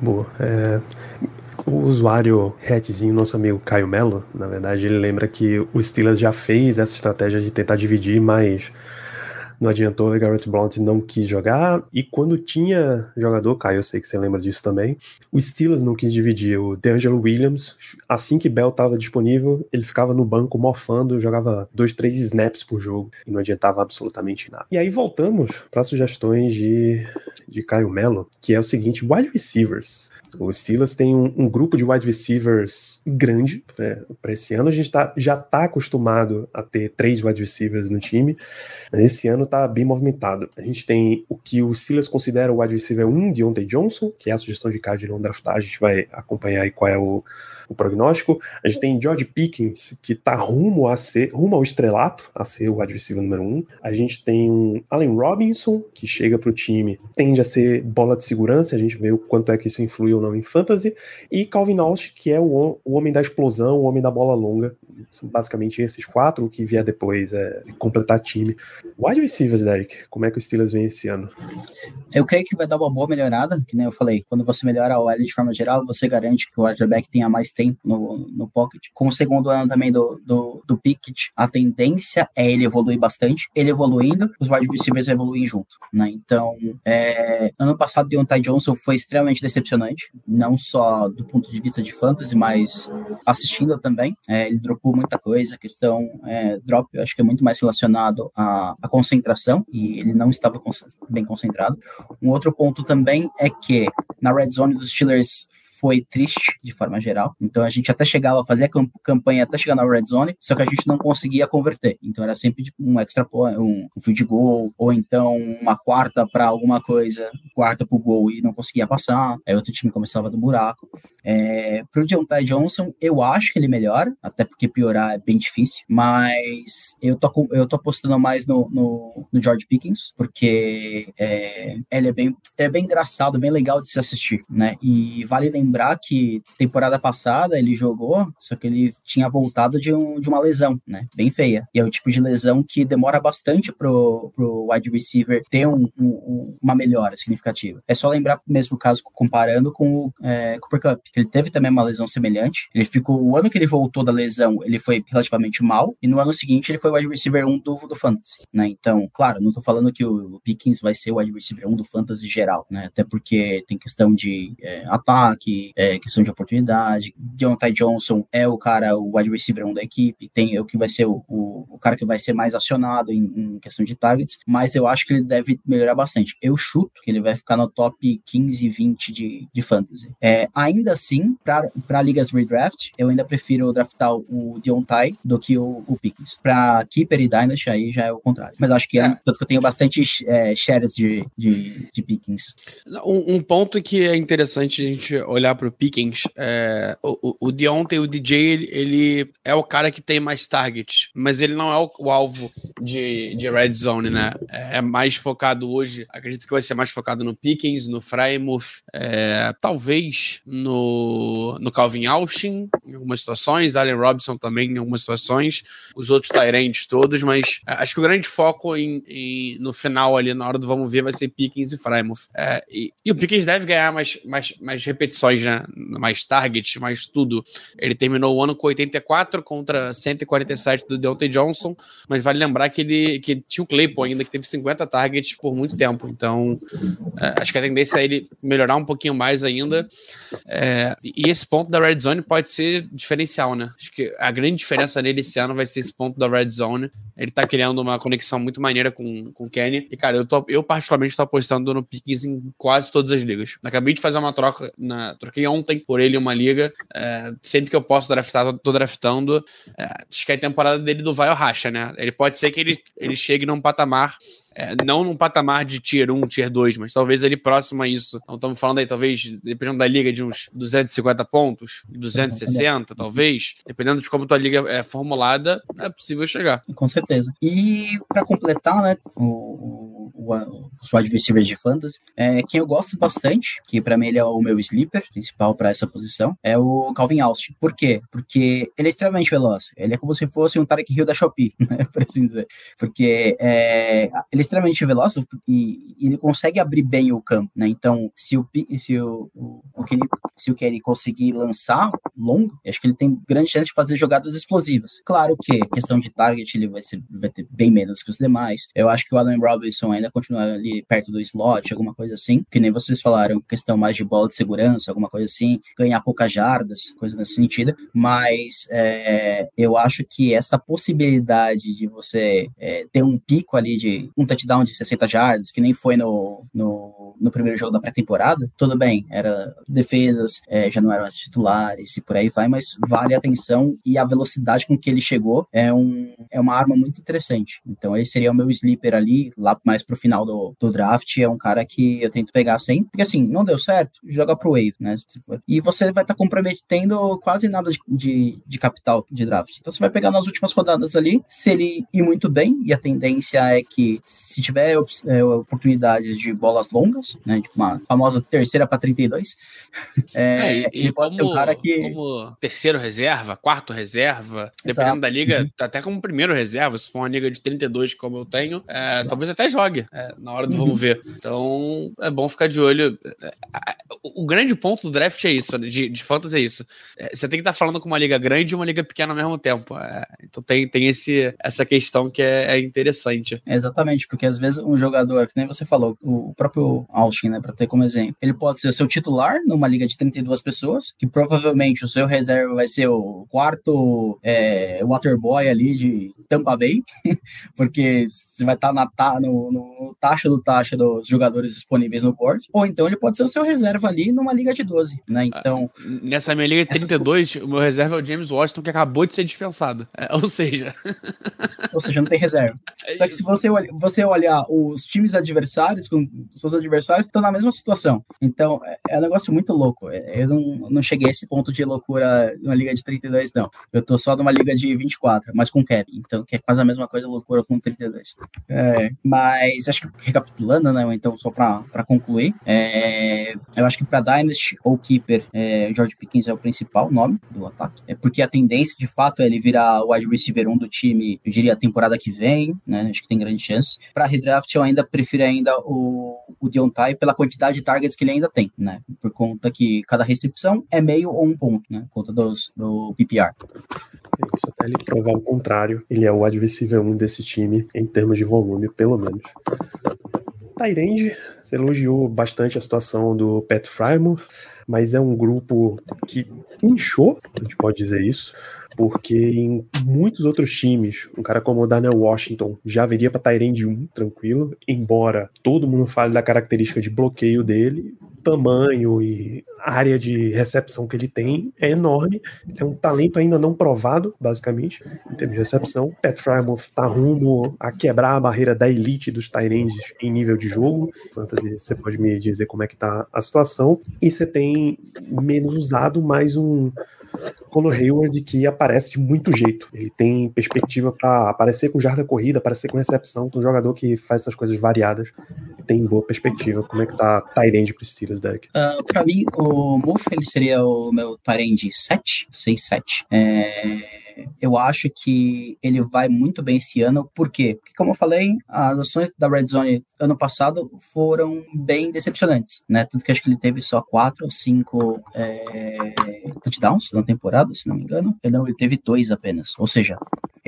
Boa. É, o usuário Hatzinho, nosso amigo Caio Mello, na verdade, ele lembra que o Steelers já fez essa estratégia de tentar dividir, mas não adiantou, o Garrett Blount não quis jogar, e quando tinha jogador, Caio, eu sei que você lembra disso também, o Steelers não quis dividir, o DeAngelo Williams, assim que Bell estava disponível, ele ficava no banco mofando, jogava dois, três snaps por jogo, e não adiantava absolutamente nada. E aí voltamos para sugestões de, de Caio Mello, que é o seguinte, wide receivers. O Steelers tem um, um, grupo de wide receivers grande né, para esse ano. A gente tá, já está acostumado a ter três wide receivers no time. Esse ano está bem movimentado. A gente tem o que o Steelers considera o wide receiver 1, Deontay Johnson, que é a sugestão de card de não draftar. A gente vai acompanhar aí qual é o, o prognóstico. A gente tem George Pickens, que está rumo a ser, rumo ao estrelato, a ser o receiver número um. A gente tem Allen Robinson, que chega para o time, tende a ser bola de segurança, a gente vê o quanto é que isso influi ou não em fantasy. E Calvin Austin, que é o, o homem da explosão, o homem da bola longa. São basicamente esses quatro, o que vier depois é completar time. Wide receivers, Derek, como é que o Steelers vem esse ano? Eu creio que vai dar uma boa melhorada, que nem eu falei. Quando você melhora a OL de forma geral, você garante que o quarterback tenha mais tempo no, no pocket. Com o segundo ano também do, do, do Pickett, a tendência é ele evoluir bastante. Ele evoluindo, os wide receivers evoluem junto, né? Então, é, ano passado, Deontay Johnson foi extremamente decepcionante, não só do ponto de vista de fantasy, mas assistindo também. É, ele dropou muita coisa, a questão é, drop, eu acho que é muito mais relacionado à, à concentração, e ele não estava bem concentrado. Um outro ponto também é que na red zone dos Steelers foi triste de forma geral. Então a gente até chegava a fazer a campanha até chegar na red zone, só que a gente não conseguia converter. Então era sempre tipo, um extra um, um field goal ou então uma quarta para alguma coisa, quarta pro gol e não conseguia passar. Aí outro time começava do buraco. É, pro Deontay Johnson, eu acho que ele melhora, até porque piorar é bem difícil, mas eu tô, eu tô apostando mais no, no, no George Pickens, porque é, ele, é bem, é bem engraçado, bem legal de se assistir, né? E vale lembrar lembrar que temporada passada ele jogou, só que ele tinha voltado de, um, de uma lesão, né? Bem feia. E é o tipo de lesão que demora bastante pro, pro wide receiver ter um, um, uma melhora significativa. É só lembrar mesmo o caso comparando com o é, Cooper Cup, que ele teve também uma lesão semelhante. Ele ficou, o ano que ele voltou da lesão, ele foi relativamente mal, e no ano seguinte ele foi o wide receiver 1 do, do Fantasy, né? Então, claro, não tô falando que o Pickens vai ser o wide receiver 1 do Fantasy geral, né? Até porque tem questão de é, ataque, é, questão de oportunidade. Deontay Johnson é o cara, o wide receiver 1 da equipe, tem é o que vai ser o, o, o cara que vai ser mais acionado em, em, questão de targets, mas eu acho que ele deve melhorar bastante. Eu chuto que ele vai ficar no top 15, 20 de, de fantasy. É, ainda assim, para ligas redraft, eu ainda prefiro draftar o Deontay do que o, o Pickens. Para Keeper e Dynasty, aí já é o contrário. Mas acho que é, é. tanto que eu tenho bastante é, shares de, de, de Pickens. Um, um ponto que é interessante a gente olhar olhar pro Pickens, é, o, o Deontay, o DJ, ele, ele, é o cara que tem mais targets, mas ele não é o, o alvo de, de red zone, né? É, é mais focado hoje, acredito que vai ser mais focado no Pickens, no Frymouth, é, talvez no, no Calvin Austin, em algumas situações, Allen Robinson também em algumas situações, os outros Tyrants todos, mas é, acho que o grande foco em, em, no final ali, na hora do vamos ver, vai ser Pickens e Frymouth. É, e, e o Pickens deve ganhar mais, mais, mais repetições mais, né? Mais targets, mais tudo. Ele terminou o ano com 84 contra 147 do Deontay Johnson, mas vale lembrar que ele que tinha o Claypool ainda, que teve 50 targets por muito tempo. Então, é, acho que a tendência é ele melhorar um pouquinho mais ainda. É, e esse ponto da Red Zone pode ser diferencial, né? Acho que a grande diferença nele esse ano vai ser esse ponto da Red Zone. Ele tá criando uma conexão muito maneira com, com o Kenny. E, cara, eu, tô, eu particularmente tô apostando no Pickens em quase todas as ligas. Acabei de fazer uma troca, na, troquei ontem por ele uma liga. É, sempre que eu posso draftar, tô draftando. É, acho que é a temporada dele do vai ou racha, né? Ele pode ser que ele, ele chegue num patamar é, não num patamar de tier 1, tier 2, mas talvez ali próximo a isso. Então estamos falando aí, talvez, dependendo da liga, de uns 250 pontos, 260, talvez. Dependendo de como tua liga é formulada, é possível chegar. Com certeza. E para completar, né, o, o, os wide receivers de fantasy, é, quem eu gosto bastante, que para mim ele é o meu sleeper principal para essa posição, é o Calvin Austin. Por quê? Porque ele é extremamente veloz. Ele é como se fosse um Tarek Hill da Shopee, (laughs) né, por assim dizer. Porque é, ele extremamente veloz e, e, ele consegue abrir bem o campo, né? Então, se o, se o, o, o Kenny, se o Kenny conseguir lançar longo, acho que ele tem grande chance de fazer jogadas explosivas. Claro que questão de target ele vai, ser, vai ter bem menos que os demais. Eu acho que o Allen Robinson ainda continua ali perto do slot, alguma coisa assim, que nem vocês falaram, questão mais de bola de segurança, alguma coisa assim, ganhar poucas jardas, coisa nesse sentido. Mas é, eu acho que essa possibilidade de você é, ter um pico ali de um touchdown de 60 jardas, que nem foi no, no, no primeiro jogo da pré-temporada, tudo bem, era defesas, é, já não eram titulares e por aí vai, mas vale a atenção e a velocidade com que ele chegou é, um, é uma arma muito interessante. Então, esse seria o meu sleeper ali, lá mais pro final do, do draft, é um cara que eu tento pegar sempre, porque assim, não deu certo, joga pro wave, né? E você vai estar tá comprometendo quase nada de, de, de capital de draft. Então, você vai pegar nas últimas rodadas ali, se ele ir muito bem, e a tendência é que se tiver é, oportunidades de bolas longas, né, tipo uma famosa terceira para 32, (laughs) é, é, e, ele pode como, ser um cara que. Como terceiro reserva, quarto reserva, Exato. dependendo da liga, uhum. até como primeiro reserva, se for uma liga de 32 como eu tenho, é, talvez até jogue é, na hora uhum. vamos ver. Então é bom ficar de olho. O, o grande ponto do draft é isso, né, de, de fantasy é isso. É, você tem que estar tá falando com uma liga grande e uma liga pequena ao mesmo tempo. então tem, tem esse, essa questão que é, interessante. Exatamente, porque às vezes um jogador, que nem você falou, o próprio Austin, né, para ter como exemplo, ele pode ser seu titular numa liga de 32 pessoas, que provavelmente o seu reserva vai ser o quarto é, waterboy ali de Tampa Bay, (laughs) porque você vai estar tá no, no taxa do taxa dos jogadores disponíveis no board, ou então ele pode ser o seu reserva ali numa liga de 12, né? Então. Nessa minha liga de 32, essa... o meu reserva é o James Washington, que acabou de ser dispensado. É, ou seja. (laughs) ou seja, não tem reserva. É Só que se você, você olhar os times adversários, com os seus adversários, estão na mesma situação. Então, é, é um negócio muito louco. É, eu não, não cheguei a esse ponto de loucura numa liga de 32, não. Eu tô só numa liga de 24, mas com cap. Então, que é quase a mesma coisa, loucura com 32. É, mas acho que recapitulando, né? Então, só para concluir, é, eu acho que para Dynasty ou Keeper, é, George Pickens é o principal nome do ataque. É porque a tendência, de fato, é ele virar o wide receiver 1 do time, eu diria, a temporada que vem, né? Acho que tem grande chance. Para redraft, eu ainda prefiro ainda o, o Deontay pela quantidade de targets que ele ainda tem, né? Por conta que cada recepção é meio ou um ponto, né? Por conta dos, do PPR. É isso, até ele provar o contrário. Ele é o receiver 1 desse time, em termos de volume, pelo menos. Tyrande, você elogiou bastante a situação do Pat Frymouth, mas é um grupo que inchou, a gente pode dizer isso, porque em muitos outros times, um cara como o Daniel Washington já viria para Tyrande 1, tranquilo, embora todo mundo fale da característica de bloqueio dele, tamanho e área de recepção que ele tem é enorme. É um talento ainda não provado, basicamente, em termos de recepção. Pat Frymouth está rumo a quebrar a barreira da elite dos Tyrands em nível de jogo. Fantasy, você pode me dizer como é que tá a situação. E você tem menos usado mais um Conor Hayward que aparece de muito jeito. Ele tem perspectiva para aparecer com jarda corrida, aparecer com recepção, um jogador que faz essas coisas variadas. Tem boa perspectiva. Como é que tá Tyrande pro Steelers, Derek? Uh, pra mim, o Muff ele seria o meu Tyrande 7, 6, 7. É eu acho que ele vai muito bem esse ano, por quê? Porque, como eu falei, as ações da Red Zone ano passado foram bem decepcionantes, né? Tanto que acho que ele teve só quatro ou cinco é, touchdowns na temporada, se não me engano. Não, ele teve dois apenas. Ou seja,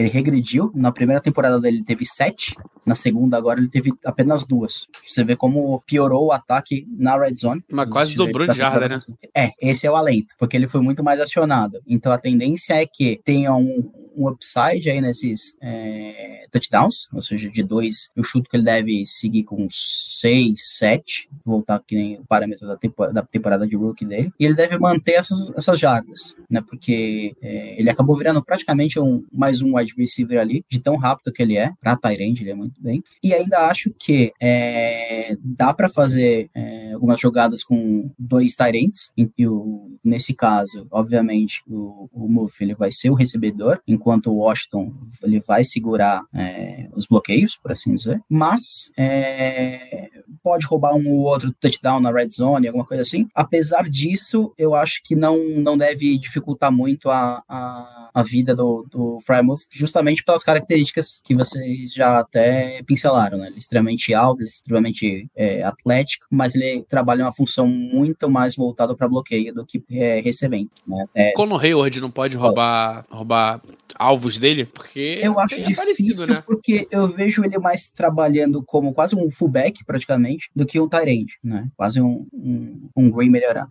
ele regrediu. Na primeira temporada dele ele teve sete, na segunda agora ele teve apenas duas. Você vê como piorou o ataque na red zone. Mas quase dobrou de jarda, né? É, esse é o alento, porque ele foi muito mais acionado. Então a tendência é que tenha um, um upside aí nesses é, touchdowns, ou seja, de dois, eu chuto que ele deve seguir com seis, sete, voltar que nem o parâmetro da, tempo, da temporada de rookie dele, e ele deve manter essas, essas jardas, né, porque é, ele acabou virando praticamente um, mais um wide receiver ali, de tão rápido que ele é, pra Tyrande ele é muito bem, e ainda acho que é, dá para fazer é, algumas jogadas com dois Tyrants, e o, nesse caso, obviamente, o, o Muff ele vai ser o recebedor, enquanto o Washington ele vai segurar é, os bloqueios, por assim dizer, mas é, pode roubar um ou outro touchdown na red zone, alguma coisa assim. Apesar disso, eu acho que não, não deve dificultar muito a, a, a vida do, do Frymouth, justamente pelas características que vocês já até pincelaram, né? Ele é extremamente alto, ele é extremamente é, atlético, mas ele trabalha uma função muito mais voltada para bloqueio do que é, recebendo. Né? É, Conor Hayward não pode roubar, roubar alvos dele? Porque eu acho é difícil, né? porque eu vejo ele mais trabalhando como quase um fullback, praticamente, do que um tight né? Quase um, um, um green melhorado.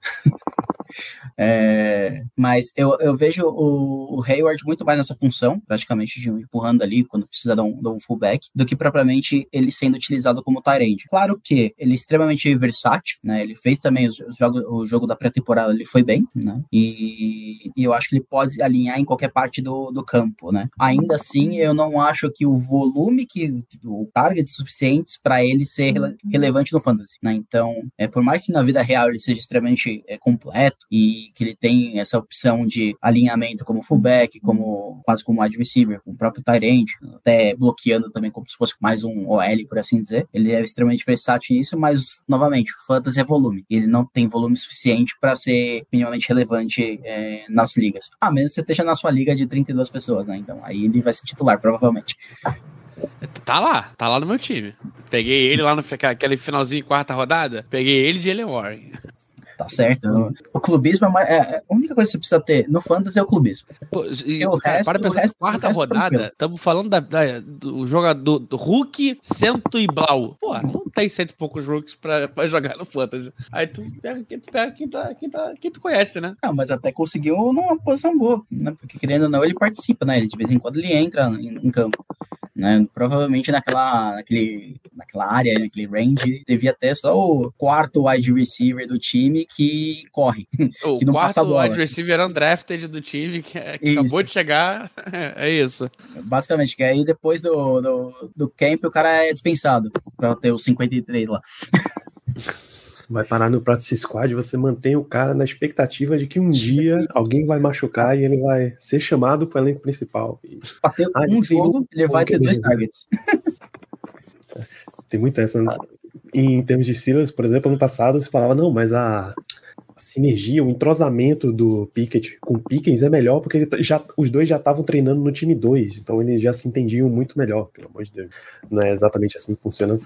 É, mas eu, eu vejo o, o, Hayward muito mais nessa função, praticamente, de empurrando ali quando precisa de um, de um fullback, do que propriamente ele sendo utilizado como tight Claro que ele é extremamente versátil, né? Ele fez também os, os jogos, o jogo da pré-temporada, ele foi bem, né? E, e, eu acho que ele pode alinhar em qualquer parte do, do campo, né? Ainda assim, eu não acho que o volume que o target suficientes para ele ser rele, relevante no fantasy, né? Então, é por mais que na vida real ele seja extremamente é, completo e que ele tem essa opção de alinhamento como fullback, como quase como wide receiver, com o próprio Tyrant, até bloqueando também como se fosse mais um OL, por assim dizer. Ele é extremamente versátil nisso, mas novamente, fantasy é volume. Ele não tem volume suficiente para ser minimamente relevante é, nas ligas. A menos que você esteja na sua liga de 32 pessoas, né? Então aí ele vai ser titular, provavelmente. Tá lá, tá lá no meu time. Peguei ele lá no aquele finalzinho quarta rodada, peguei ele de Jalen Warren tá certo. O clubismo é, uma, é, é, a única coisa que você precisa ter no fantasy é o clubismo. Pô, e, o cara, resto, para pensar, resto, quarta é rodada, estamos falando da, da, do jogador do Hulk, Cento e Blau. Pô, não tem cento e poucos Rooks pra, pra jogar no fantasy. Aí tu pega, tu pega quem, tá, quem, tá, quem tu conhece, né? Mas até conseguiu numa posição boa, né? Porque querendo ou não, ele participa, né? Ele, de vez em quando ele entra em, em campo. Né? Provavelmente naquela, naquele, naquela área, naquele range, devia ter só o quarto wide receiver do time que corre. (laughs) O que não quarto passa wide receiver undrafted do time que, é, que acabou de chegar. (laughs) é isso. Basicamente, que aí depois do, do, do camp o cara é dispensado para ter os 53 lá. (laughs) vai parar no practice squad, você mantém o cara na expectativa de que um dia alguém vai machucar e ele vai ser chamado para o elenco principal. Bater ah, um jogo, ele vai ter dois targets. Tem muito essa. Né? Em termos de Silas, por exemplo, ano passado você falava, não, mas a, sinergia, o entrosamento do Pickett com o Pickens é melhor porque ele já, os dois já estavam treinando no time 2, então eles já se entendiam muito melhor, pelo amor de Deus. Não é exatamente assim que funciona no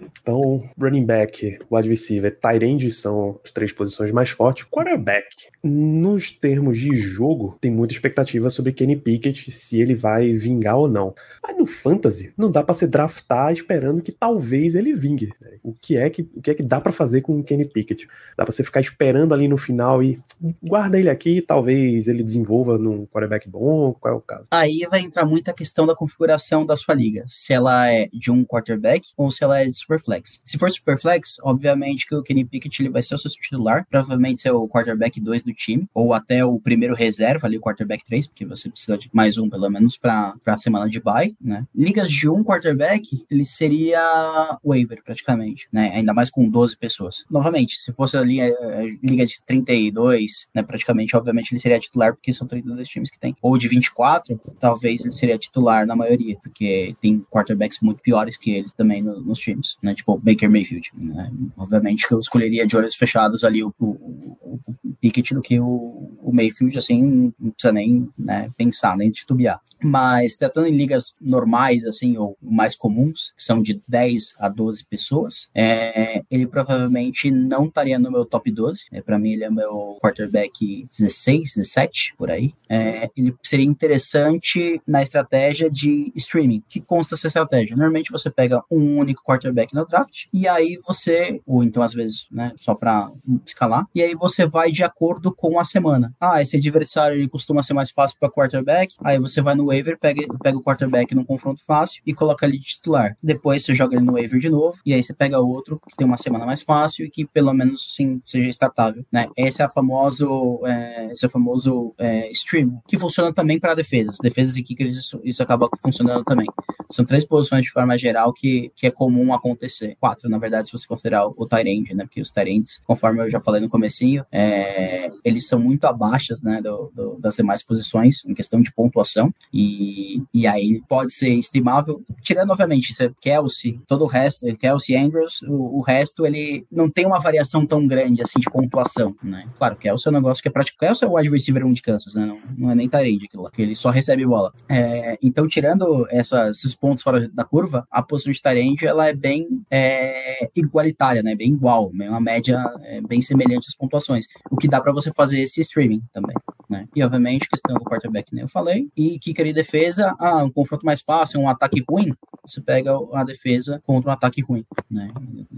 então, running back, wide receiver, tight end são as três posições mais fortes. Quarterback, nos termos de jogo, tem muita expectativa sobre Kenny Pickett, se ele vai vingar ou não. Mas no fantasy, não dá para se draftar esperando que talvez ele vingue. Né? O que é que o que é que dá para fazer com o Kenny Pickett? Dá para você ficar esperando ali no final e guarda ele aqui, talvez ele desenvolva num quarterback bom, qual é o caso? Aí vai entrar muito a questão da configuração da sua liga, se ela é de um quarterback ou se ela é de Superflex. Se for Superflex, obviamente que o Kenny Pickett ele vai ser o seu titular, provavelmente ser o quarterback 2 do time, ou até o primeiro reserva ali, o quarterback 3, porque você precisa de mais um, pelo menos, para a semana de bye, né? Ligas de um quarterback, ele seria waiver, praticamente, né? Ainda mais com 12 pessoas. Novamente, se fosse ali a, a liga de 32, né? Praticamente, obviamente, ele seria titular, porque são 32 times que tem. Ou de 24, talvez ele seria titular na maioria, porque tem quarterbacks muito piores que ele também no, nos times né? Tipo Baker Mayfield. Né? Obviamente que eu escolheria de olhos fechados ali o, o, o Pickett do que o, o Mayfield, assim, não precisa nem né, pensar, nem titubear. Mas tratando em ligas normais, assim, ou mais comuns, que são de 10 a 12 pessoas, é, ele provavelmente não estaria no meu top 12. É, para mim, ele é meu quarterback 16, 17, por aí. É, ele seria interessante na estratégia de streaming. Que consta essa estratégia? Normalmente você pega um único quarterback no draft, e aí você, ou então às vezes, né, só para escalar, e aí você vai de acordo com a semana. Ah, esse adversário ele costuma ser mais fácil para quarterback, aí você vai no waiver, pega, pega o quarterback num confronto fácil e coloca ele de titular. Depois você joga ele no waiver de novo, e aí você pega outro que tem uma semana mais fácil e que pelo menos sim seja startável, né? Esse é a famoso, é, esse é o famoso é, stream, que funciona também para defesas. Defesas e kickers, isso, isso acaba funcionando também. São três posições de forma geral que, que é comum acontecer. Quatro, na verdade, se você considerar o, o Tyrande, né? Porque os Tyrands, conforme eu já falei no comecinho, é, eles são muito abaixo, né, do, do, das demais posições em questão de pontuação. E, e aí pode ser estimável, tirando, obviamente, é Kelsey, todo o resto, Kelsey Andrews, o, o, resto, ele não tem uma variação tão grande, assim, de pontuação, né? Claro, Kelsey é um negócio que é prático. Kelsey é o wide receiver 1 de Kansas, né? Não, não é nem Tyrande aquilo que ele só recebe bola. É, então, tirando essas, esses pontos fora da curva, a posição de Tyrande, ela é bem é, igualitária, né? Bem igual, é uma média é, bem semelhante às pontuações. O que dá para você fazer esse streaming também. Né? E obviamente, questão do quarterback, nem eu falei. E kicker e defesa, ah, um confronto mais fácil, um ataque ruim, você pega a defesa contra um ataque ruim, né?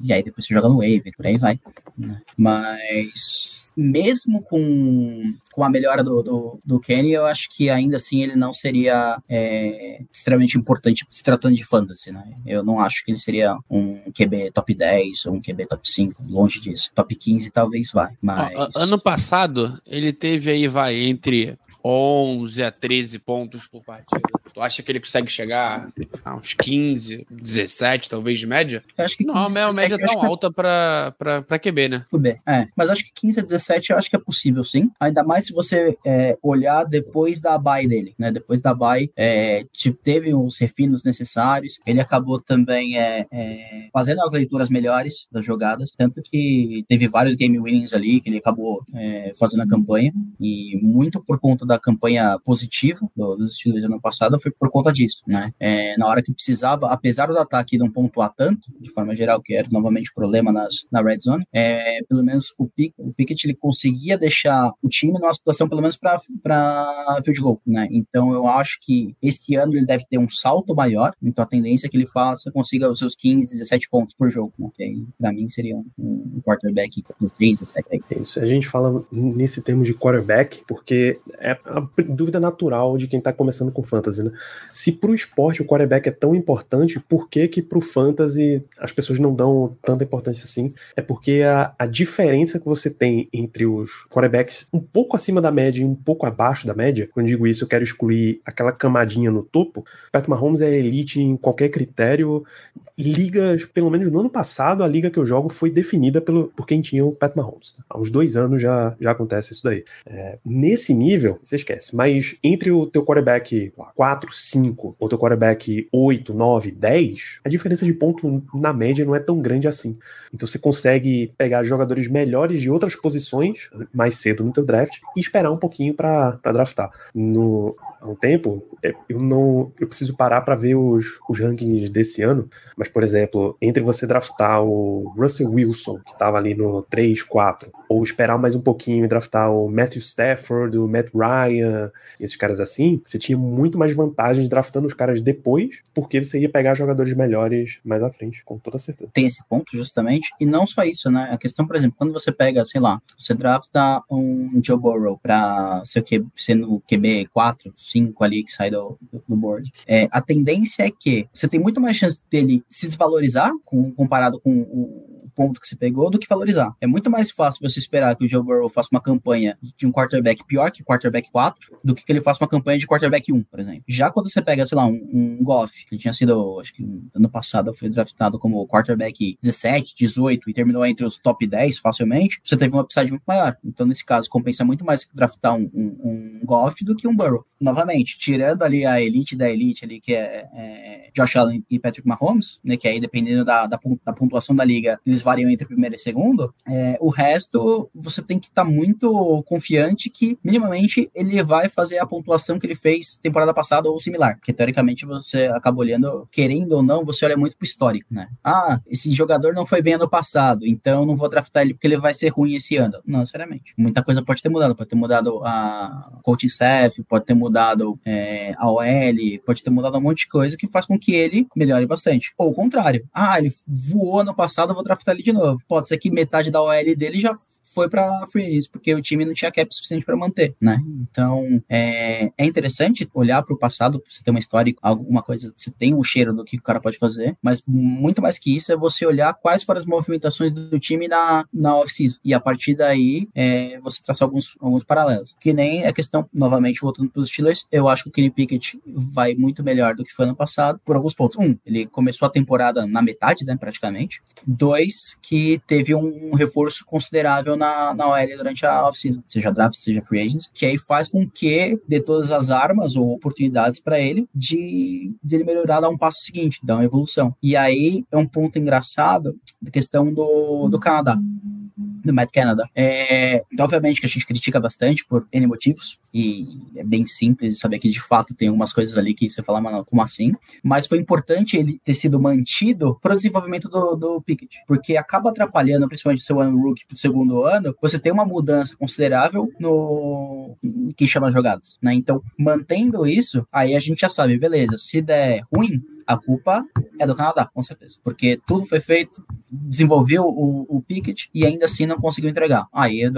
E aí depois você joga no wave, por aí vai. Né? Mas mesmo com, com a melhora do, do, do Kenny, eu acho que ainda assim ele não seria é, extremamente importante se tratando de fantasy, né? Eu não acho que ele seria um QB top 10 ou um QB top 5, longe disso. Top 15 talvez vai, mas... Ano passado, ele teve aí, vai, entre 11 a 13 pontos por partida. Tu acha que ele consegue chegar a uns 15, 17, talvez, de média? Eu acho que 15, não, é uma média tão alta para QB, né? QB, é. Mas acho que 15 a 17 eu acho que é possível, sim. Ainda mais se você é, olhar depois da buy dele, né? Depois da buy, é, teve os refinos necessários. Ele acabou também é, é, fazendo as leituras melhores das jogadas. Tanto que teve vários game winnings ali que ele acabou é, fazendo a campanha. E muito por conta da campanha positiva dos Steelers ano passado, foi por conta disso, né? É, na hora que precisava, apesar do ataque não pontuar tanto, de forma geral, que era novamente problema nas, na red zone, é, pelo menos o, Pick, o Pickett ele conseguia deixar o time numa situação, pelo menos para field goal, né? Então eu acho que esse ano ele deve ter um salto maior, então a tendência é que ele faça, consiga os seus 15, 17 pontos por jogo, né? Que aí, pra mim, seria um, um quarterback 16, 17 aí. Isso, a gente fala nesse termo de quarterback, porque é a dúvida natural de quem tá começando com fantasy, né? Se pro esporte o quarterback é tão importante, por que que pro fantasy as pessoas não dão tanta importância assim? É porque a, a diferença que você tem entre os quarterbacks um pouco acima da média e um pouco abaixo da média, quando digo isso eu quero excluir aquela camadinha no topo, Pat Mahomes é elite em qualquer critério, ligas, pelo menos no ano passado, a liga que eu jogo foi definida pelo, por quem tinha o Pat Mahomes. Há uns dois anos já, já acontece isso daí. É, nesse nível, você esquece, mas entre o teu quarterback 4, 4, 5, ou teu quarterback 8, 9, 10, a diferença de ponto na média não é tão grande assim. Então você consegue pegar jogadores melhores de outras posições mais cedo no teu draft e esperar um pouquinho para draftar. No, há um tempo, é, eu não eu preciso parar para ver os, os rankings desse ano, mas por exemplo, entre você draftar o Russell Wilson, que estava ali no 3, 4, ou esperar mais um pouquinho e draftar o Matthew Stafford, o Matt Ryan, esses caras assim, você tinha muito mais vantagens draftando os caras depois, porque você ia pegar jogadores melhores mais à frente, com toda certeza. Tem esse ponto justamente, e não só isso, né? A questão, por exemplo, quando você pega, sei lá, você drafta um Joe Burrow para ser, ser no QB 4, 5 ali que sai do, do board. É, a tendência é que você tem muito mais chance dele se desvalorizar com, comparado com o ponto que você pegou do que valorizar. É muito mais fácil você esperar que o Joe Burrow faça uma campanha de um quarterback pior que quarterback 4 do que que ele faça uma campanha de quarterback 1, por exemplo. Já quando você pega, sei lá, um, um Goff, que tinha sido, acho que ano passado foi draftado como quarterback 17, 18 e terminou entre os top 10 facilmente, você teve uma upside muito maior. Então, nesse caso, compensa muito mais draftar um, um, um Goff do que um Burrow. Novamente, tirando ali a elite da elite ali, que é, é Josh Allen e Patrick Mahomes, né, que aí dependendo da, da, da pontuação da liga, eles variam entre primeiro e segundo, é, o resto você tem que estar tá muito confiante que minimamente ele vai fazer a pontuação que ele fez temporada passada ou similar, porque teoricamente você acaba olhando, querendo ou não, você olha muito pro histórico, né? Ah, esse jogador não foi bem ano passado, então não vou draftar ele porque ele vai ser ruim esse ano. Não, seriamente. Muita coisa pode ter mudado, pode ter mudado a coaching staff, pode ter mudado é, a OL, pode ter mudado um monte de coisa que faz com que ele melhore bastante. Ou o contrário. Ah, ele voou ano passado, vou draftar ele de novo. Pode ser que metade da OL dele já foi para free agents, porque o time não tinha cap suficiente para manter, né? Então, é, é interessante olhar para o passado, você ter uma história, alguma coisa, você tem um cheiro do que o cara pode fazer, mas muito mais que isso é você olhar quais foram as movimentações do time na, na off-season. E a partir daí, é, você traçar alguns, alguns paralelos. Que nem a questão, novamente, voltando para os Steelers, eu acho que o Kenny Pickett vai muito melhor do que foi ano passado, por alguns pontos. Um, ele começou a temporada na metade, né, praticamente. Dois, que teve um reforço considerável na, na OL durante a off-season, seja draft, seja free agents, que aí faz com que dê todas as armas ou oportunidades para ele de, de ele melhorar, dar um passo seguinte, dar uma evolução. E aí é um ponto engraçado da questão do, do Canadá do Matt Canada. É, então, obviamente que a gente critica bastante por N motivos, e é bem simples saber que de fato tem algumas coisas ali que você fala, mano, como assim? Mas foi importante ele ter sido mantido para o desenvolvimento do, do Pickett, porque acaba atrapalhando, principalmente o seu ano rookie pro segundo ano, você tem uma mudança considerável no que chama jogadas, né? Então, mantendo isso, aí a gente já sabe, beleza, se der ruim, a culpa é do Canadá, com certeza. Porque tudo foi feito, desenvolveu o, o e ainda assim não conseguiu entregar. Aí é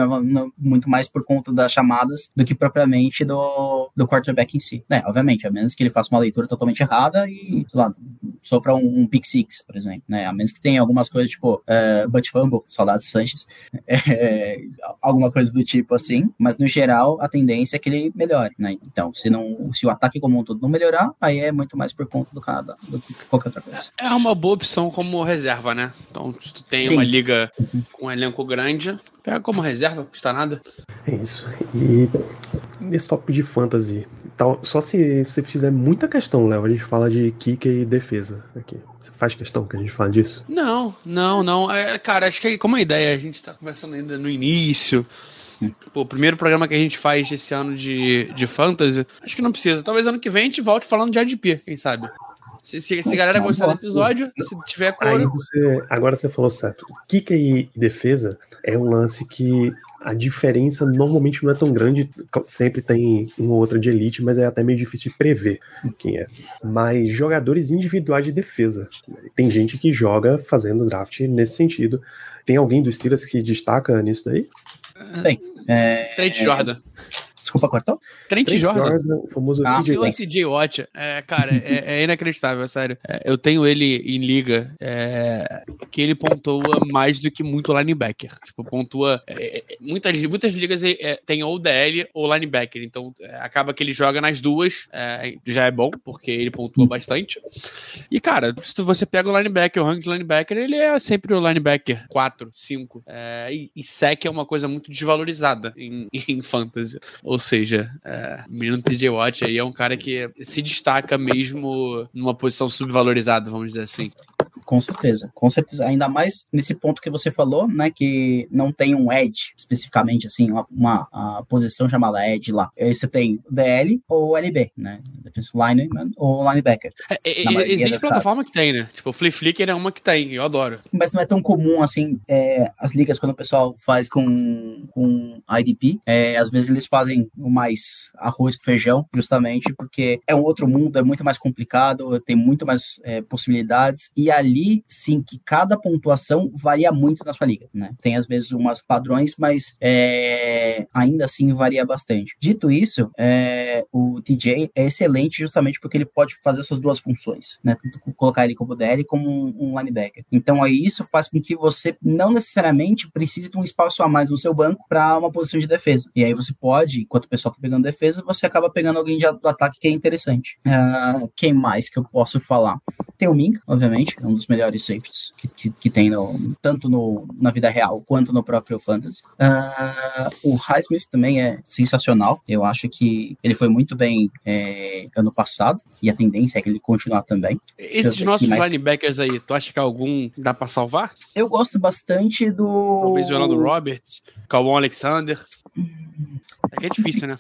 muito mais por conta das chamadas do que propriamente do, do quarterback em si. Né, obviamente, a menos que ele faça uma leitura totalmente errada e, sei lá, sofra um, um pick six, por exemplo, né? A menos que tenha algumas coisas tipo uh, Butt Fumble, saudades Sanches, (laughs) é, alguma coisa do tipo assim, mas no geral a tendência é que ele melhore, né? Então, se não, se o ataque como um todo não melhorar, aí é muito mais por conta do Canadá do que qualquer outra coisa. É uma boa opção como reserva, né? Então, se tu tem Sim. uma liga com um elenco grande, pega como reserva, custa nada. É isso. E nesse tópico de fantasy, tal, só se você fizer muita questão, Léo, a gente fala de kicker e defesa aqui. Você faz questão que a gente fala disso? Não, não, não. É, cara, acho que como a ideia, a gente tá conversando ainda no início. Pô, o primeiro programa que a gente faz esse ano de, de fantasy, acho que não precisa. Talvez ano que vem a gente volte falando de ADP, quem sabe? Se, se, se a galera gostar do episódio, se tiver cor. Você, agora você falou certo. Kicker e defesa é um lance que a diferença normalmente não é tão grande. Sempre tem uma ou outra de elite, mas é até meio difícil de prever quem é. Mas jogadores individuais de defesa. Tem gente que joga fazendo draft nesse sentido. Tem alguém do Steelers que destaca nisso daí? Tem. É... Trent Jordan. Desculpa, cortou? Trent, Trent Jordan. Jordan. o famoso ah, TJ Watt. TJ Watt. É, cara, é, é inacreditável, sério. É, eu tenho ele em liga é, que ele pontua mais do que muito linebacker. Tipo, pontua. É, é, muitas, muitas ligas tem ou DL ou linebacker. Então, acaba que ele joga nas duas. já é bom, porque ele pontua bastante. E, cara, se você pega o linebacker, o rank de linebacker, ele é sempre o linebacker 4, 5. e, e sec é uma coisa muito desvalorizada em, (laughs) em fantasy. Ou seja, é, o menino TJ Watt aí é um cara que se destaca mesmo numa posição subvalorizada, vamos dizer assim. Com certeza, com certeza. Ainda mais nesse ponto que você falou, né? Que não tem um edge especificamente, assim, uma, uma posição chamada edge lá. Aí você tem DL ou LB, né? Defensive lineman ou linebacker. É, é, existe plataforma que tem, né? Tipo, o Flip Flicker é uma que tem, eu adoro. Mas não é tão comum, assim, é, as ligas quando o pessoal faz com, com IDP, é, às vezes eles fazem o mais arroz com feijão, justamente porque é um outro mundo, é muito mais complicado, tem muito mais é, possibilidades, e ali, sim, que cada pontuação varia muito na sua liga, né? Tem às vezes umas padrões, mas é, ainda assim varia bastante. Dito isso, é, o TJ é excelente justamente porque ele pode fazer essas duas funções, né? Tanto colocar ele como DL como um, linebacker. Então aí isso faz com que você não necessariamente precise de um espaço a mais no seu banco para uma posição de defesa. E aí você pode, enquanto o pessoal tá pegando defesa, você acaba pegando alguém de, ataque que é interessante. Uh, quem mais que eu posso falar? Tem o Mink, obviamente, é um dos melhores safeties que, que, que tem no, tanto no, na vida real quanto no próprio Fantasy. Uh, o Highsmith também é sensacional. Eu acho que ele foi muito bem é, ano passado e a tendência é que ele continuar também. Esses nossos mais... linebackers aí, tu acha que algum dá para salvar? Eu gosto bastante do. Talvez o Ronaldo Roberts, Calvin Alexander. É é difícil, né?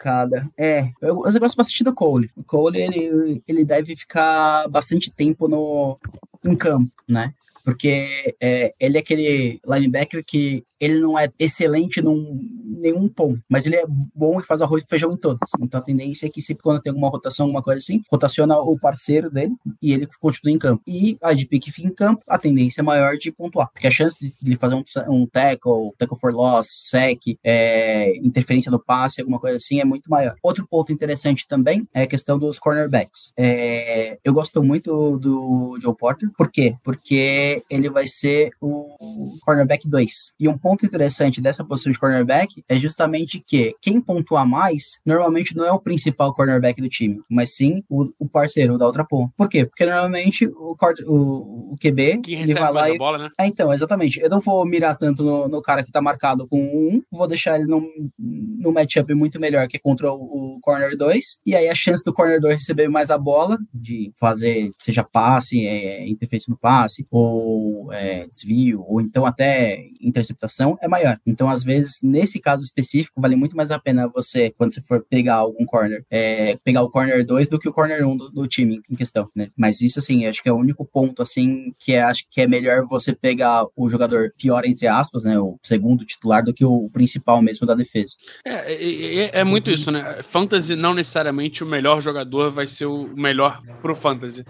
É, eu, eu gosto bastante do Cole. O Cole, ele, ele deve ficar bastante tempo no, em campo, né? Porque é, ele é aquele linebacker que ele não é excelente num nenhum ponto, mas ele é bom e faz arroz e feijão em todos. Então a tendência é que sempre quando tem alguma rotação, alguma coisa assim, rotaciona o parceiro dele e ele continua em campo. E a de pique fica em campo, a tendência é maior de pontuar, porque a chance de ele fazer um, um tackle, tackle for loss, sec, é, interferência no passe, alguma coisa assim, é muito maior. Outro ponto interessante também é a questão dos cornerbacks. É, eu gosto muito do Joe Porter, por quê? Porque ele vai ser o cornerback 2. E um ponto interessante dessa posição de cornerback é justamente que quem pontua mais normalmente não é o principal cornerback do time, mas sim o, o parceiro da outra ponta. Por quê? Porque normalmente o, o, o QB quem ele vai lá e... bola, né? É, então, exatamente. Eu não vou mirar tanto no, no cara que tá marcado com um, vou deixar ele no, no matchup muito melhor que contra o, o corner 2, e aí a chance do corner 2 receber mais a bola, de fazer, seja passe, é, interferência no passe, ou ou é, desvio, ou então até interceptação, é maior. Então, às vezes, nesse caso específico, vale muito mais a pena você, quando você for pegar algum corner, é, pegar o corner 2 do que o corner 1 do, do, time em questão, né? Mas isso, assim, acho que é o único ponto, assim, que é, acho que é melhor você pegar o jogador pior, entre aspas, né? O segundo titular do que o principal mesmo da defesa. É, é, é muito isso, né? Fantasy não necessariamente o melhor jogador vai ser o melhor pro Fantasy.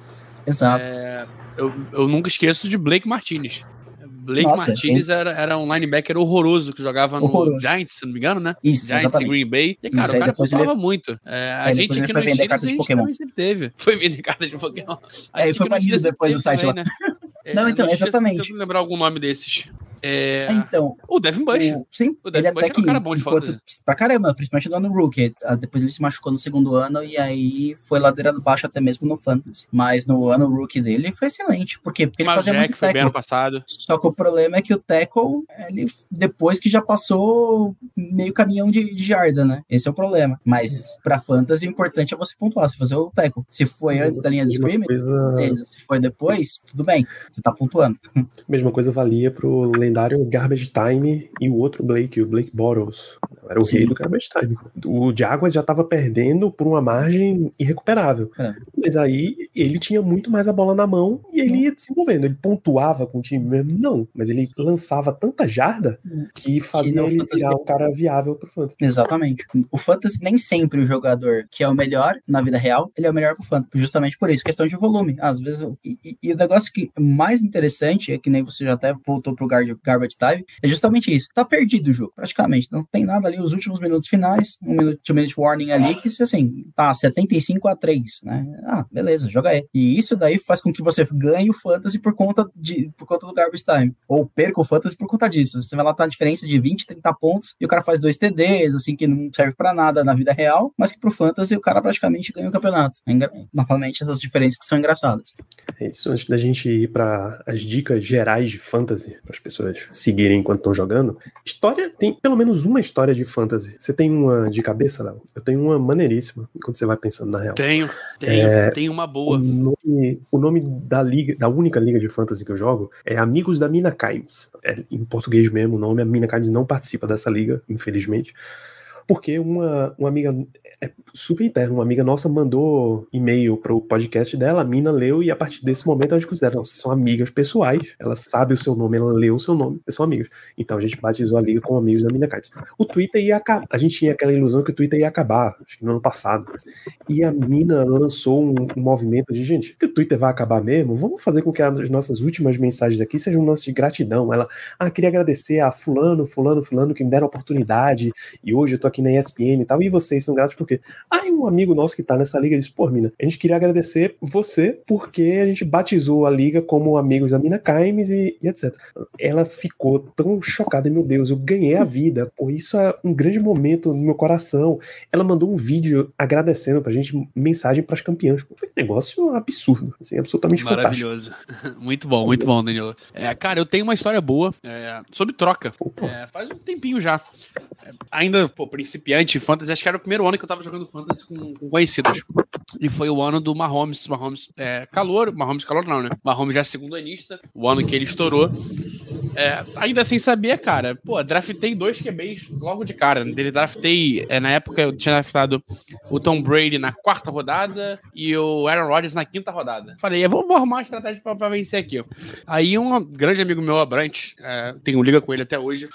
Exato. É, eu, eu nunca esqueço de Blake Martinez. Blake Nossa, Martinez era, era um linebacker horroroso que jogava horroroso. no Giants, se não me engano, né? Isso, Giants exatamente. e Green Bay. E, cara, Isso, o cara pontuava ele... muito. É, a gente aqui no Steelers, a gente também sempre teve. (laughs) Foi vender carta de Pokémon. A é, foi banido depois do site também, lá. Né? (laughs) É, não, então, exatamente. Tento lembrar algum nome desses. É... é... Então. O Devin Bush. O... Sim, o Devin ele Bush até um cara bom de enquanto... Pra caramba, principalmente no ano rookie. Ah, depois ele se machucou no segundo ano e aí foi ladeira baixo até mesmo no Fantasy. Mas no ano rookie dele foi excelente. Por quê? Porque ele Mas fazia Jack muito foi bem ano passado. Só que o problema é que o tackle, ele, depois que já passou meio caminhão de, de jarda, né? Esse é o problema. Mas pra Fantasy, o importante é você pontuar, você fazer o tackle. Se foi antes da linha de scrimmage, coisa... beleza. Se foi depois, tudo bem. Você tá pontuando. Mesma coisa valia pro lendário Garbage Time e o outro Blake, o Blake Bottles. Era o Sim. rei do garbage time. O Jaguars já estava perdendo por uma margem irrecuperável. É. Mas aí ele tinha muito mais a bola na mão e ele ia desenvolvendo. Ele pontuava com o time mesmo? Não. Mas ele lançava tanta jarda que fazia que ele virar um cara viável pro Fantasy. Exatamente. O Fantasy nem sempre o jogador que é o melhor na vida real, ele é o melhor pro Fantasy. Justamente por isso, questão de volume. Às vezes, e, e, e o negócio que mais interessante, é que nem você já até voltou pro Garbage Time, é justamente isso. Tá perdido o jogo, praticamente. Não tem nada ali os últimos minutos finais, um minuto, two minute warning ali, que assim, tá 75 a 3, né? Ah, beleza, joga aí. E isso daí faz com que você ganhe o fantasy por conta, de, por conta do garbage time. Ou perca o fantasy por conta disso. Você vai lá tá a diferença de 20, 30 pontos e o cara faz dois TDs, assim, que não serve para nada na vida real, mas que pro fantasy o cara praticamente ganha o campeonato. É. Novamente, essas diferenças que são engraçadas. É isso, antes da gente ir para as dicas gerais de fantasy, para as pessoas seguirem enquanto estão jogando, história, tem pelo menos uma história de fantasy. Você tem uma de cabeça, Léo? Eu tenho uma maneiríssima, enquanto você vai pensando na real. Tenho, tenho, é, tenho uma boa. O nome, o nome, da liga, da única liga de fantasy que eu jogo é Amigos da Mina Kimes. É, em português mesmo o nome, a Mina Kimes não participa dessa liga, infelizmente porque uma, uma amiga é super interno. Uma amiga nossa mandou e-mail pro podcast dela, a Mina leu, e a partir desse momento a gente considera, não, vocês são amigas pessoais, ela sabe o seu nome, ela leu o seu nome, vocês são amigas. Então a gente batizou a liga como amigos da Mina Kites. O Twitter ia acabar, a gente tinha aquela ilusão que o Twitter ia acabar, acho que no ano passado. E a Mina lançou um, um movimento de, gente, que o Twitter vai acabar mesmo, vamos fazer com que as nossas últimas mensagens aqui sejam um lance de gratidão. Ela, ah, queria agradecer a fulano, fulano, fulano que me deram a oportunidade, e hoje eu tô aqui na ESPN e tal, e vocês são gratos porque. Aí um amigo nosso que tá nessa liga disse, pô, Mina, a gente queria agradecer você porque a gente batizou a liga como amigos da Mina Kaimes e, e etc. Ela ficou tão chocada, meu Deus, eu ganhei a vida, pô, isso é um grande momento no meu coração. Ela mandou um vídeo agradecendo pra gente, mensagem pras campeãs. Pô, foi um negócio absurdo, assim, absolutamente Maravilhoso. (laughs) Muito bom, muito bom, Danilo. É, cara, eu tenho uma história boa é, sobre troca. É, faz um tempinho já. É, ainda, pô, principiante, fantasy, acho que era o primeiro ano que eu tava jogando fantasy com, com conhecidos. E foi o ano do Mahomes. Mahomes é calor, Mahomes calor não, né? Mahomes já é segundo anista, o ano que ele estourou. É, ainda sem saber, cara, pô, draftei dois QBs logo de cara. Ele draftei, é, na época eu tinha draftado o Tom Brady na quarta rodada e o Aaron Rodgers na quinta rodada. Falei, eu vou arrumar uma estratégia pra, pra vencer aqui. Aí um grande amigo meu, Abrante, é, tenho liga com ele até hoje,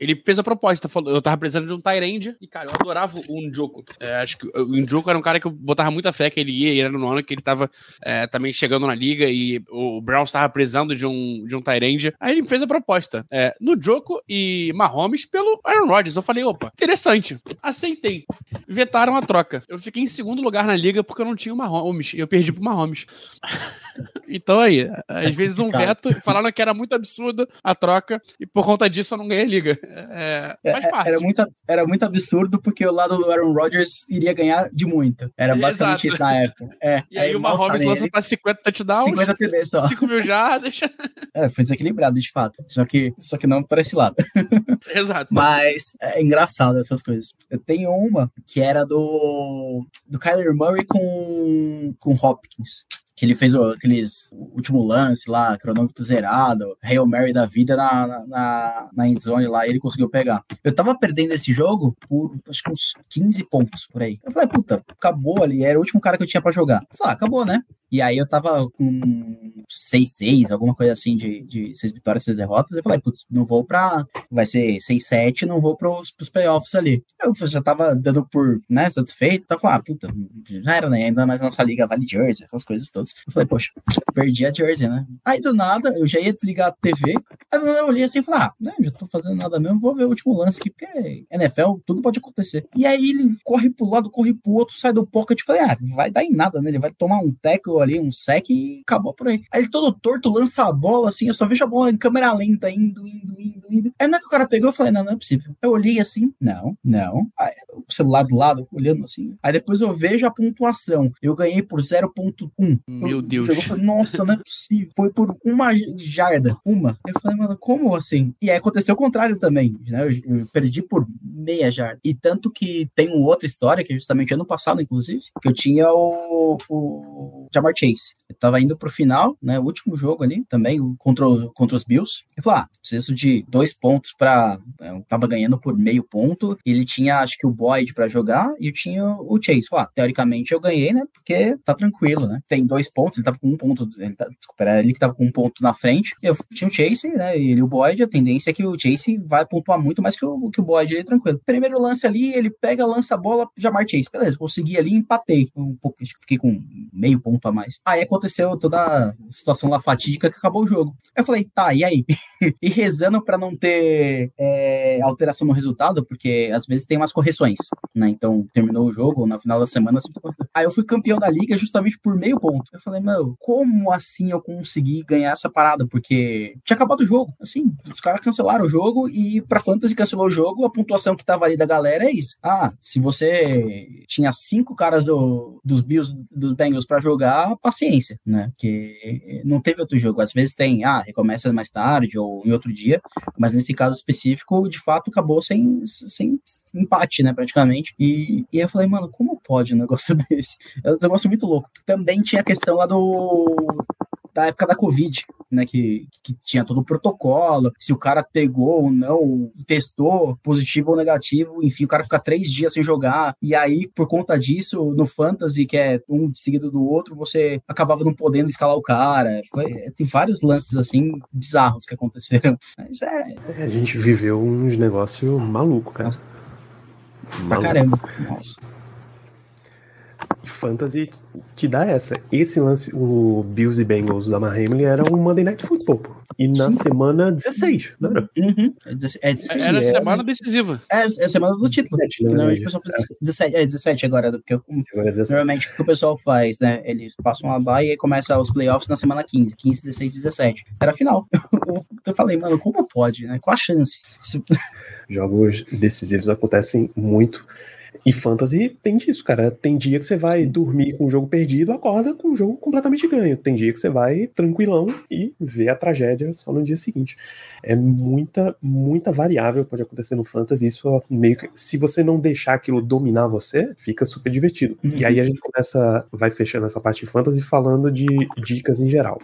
ele fez a proposta, falou, eu tava precisando de um Tyrande e, cara, eu adorava o Njoku. É, acho que o Njoku era um cara que eu botava muita fé que ele ia, e era no ano que ele tava é, também chegando na liga e o Browns tava precisando de um, de um Tyrande. Aí ele fez a proposta é, no Joko e Mahomes pelo Aaron Rodgers. Eu falei, opa, interessante. Aceitei. Vetaram a troca. Eu fiquei em segundo lugar na liga porque eu não tinha o Mahomes. E eu perdi pro Mahomes. (laughs) então aí, às vezes um veto, falaram que era muito absurdo a troca e por conta disso eu não ganhei a liga. É, É, parte. Era muito, era muito absurdo porque o lado do Aaron Rodgers iria ganhar de muito. Era basicamente Exato. isso na época. É, E aí o Mahomes lança pra 50 touchdowns, 50 TD só. 5 mil jardas. (laughs) É, foi desequilibrado, de fato. Só que, só que não para esse lado. (laughs) Exato. Mas é engraçado essas coisas. Eu tenho uma que era do, do Kyler Murray com, com Hopkins. Que ele fez o, aqueles último lance lá, cronômetro zerado, Hail Mary da vida na, na- na, endzone lá, ele conseguiu pegar. Eu tava perdendo esse jogo por acho que uns 15 pontos por aí. Eu falei, puta, acabou ali, era o último cara que eu tinha pra jogar. Eu falei, ah, acabou, né? E aí eu tava com 6-6, alguma coisa assim, de, de seis vitórias, seis derrotas. Eu falei, putz, não vou pra. Vai ser 6-7, não vou pros, pros playoffs ali. Eu já tava dando por, né, satisfeito. Tava falando, ah, puta, já era, né? Ainda mais nossa liga vale jersey, essas coisas todas. Eu falei, poxa, perdi a jersey, né? Aí do nada, eu já ia desligar a TV. Aí do nada eu olhei assim e falei, ah, né, já tô fazendo nada mesmo, vou ver o último lance aqui, porque NFL, tudo pode acontecer. E aí ele corre pro lado, corre pro outro, sai do pocket. Falei, ah, vai dar em nada, né? Ele vai tomar um tackle ali, um sec e acabou por aí. Aí ele todo torto lança a bola, assim, eu só vejo a bola em câmera lenta, indo, indo, indo, indo. Aí na que o cara pegou, eu falei, não, não é possível. Eu olhei assim, não, não. Aí, o celular do lado, olhando assim. Aí depois eu vejo a pontuação. Eu ganhei por 0.1. Meu Eu- Deus. Eu falei, nossa, não é possível. Foi por uma jarda. Uma. Eu falei, mano, como assim? E aí aconteceu o contrário também. Né? Eu, eu perdi por meia jarda. E tanto que tem uma outra história, que é justamente ano passado, inclusive, que eu tinha o, o Jamar Chase. Eu tava indo pro final, né? O último jogo ali, também, contra, o- contra os Bills. Eu falei, ah, preciso de dois pontos pra. Eu tava ganhando por meio ponto. Ele tinha, acho que, o Boyd pra jogar e eu tinha o Chase. Falei, ah, teoricamente eu ganhei, né? Porque tá tranquilo, né? Tem dois pontos, ele tava com um ponto. Ele tá, desculpa, era ele que tava com um ponto na frente. Eu tinha o Chase, né? E ele o Boyd. A tendência é que o Chase vai pontuar muito mais que o, que o Boyd ali, tranquilo. Primeiro lance ali, ele pega, lança a bola, Jamar Chase. Beleza, consegui ali, empatei. Um pouco, fiquei com meio ponto a mais. Aí aconteceu toda a situação lá fatídica que acabou o jogo. Eu falei, tá, e aí? (laughs) e rezando pra não ter é, alteração no resultado, porque às vezes tem umas correções, né? Então terminou o jogo, no final da semana. aconteceu. Aí eu fui campeão da liga justamente por meio ponto. Eu falei, meu, como assim eu consegui ganhar essa parada? Porque tinha acabado o jogo. Assim, os caras cancelaram o jogo e pra Fantasy cancelou o jogo. A pontuação que tava ali da galera é isso. Ah, se você tinha cinco caras do, dos Bills, dos Bengals pra jogar, paciência, né? Porque não teve outro jogo. Às vezes tem, ah, recomeça mais tarde ou em outro dia, mas nesse caso específico, de fato, acabou sem, sem empate, né, praticamente. E, e eu falei, mano, como pode um negócio (laughs) desse? É um negócio muito louco. Também tinha a questão lá do da época da Covid, né? Que, que tinha todo o protocolo, se o cara pegou ou não, testou positivo ou negativo, enfim, o cara fica três dias sem jogar, e aí, por conta disso, no Fantasy, que é um seguido do outro, você acabava não podendo escalar o cara. Foi, tem vários lances assim bizarros que aconteceram. (laughs) Mas é, É, a gente viveu uns negócios malucos, cara. Nossa. pra Maluco. caramba. Nossa. Fantasy te dá essa. Esse lance, o Bills e Bengals da Mahamley era um Monday Night Football, pô. E na Sim. semana 16, não era? Uhum. É, 16, é, era é, semana decisiva. É, é semana do título. 17, normalmente o pessoal faz é. 17, é 17 agora, porque eu, agora é normalmente o que o pessoal faz, né? Eles passam a bye e começa os playoffs na semana 15, 15, 16, 17. Era final. (laughs) eu falei, mano, como pode, né? Qual a chance? Jogos decisivos acontecem muito. E fantasy tem disso, cara. Tem dia que você vai dormir com o jogo perdido, acorda com o jogo completamente ganho. Tem dia que você vai tranquilão e vê a tragédia só no dia seguinte. É muita, muita variável pode acontecer no fantasy. Isso meio que, se você não deixar aquilo dominar você, fica super divertido. Uhum. E aí a gente começa, vai fechando essa parte de fantasy falando de dicas em geral.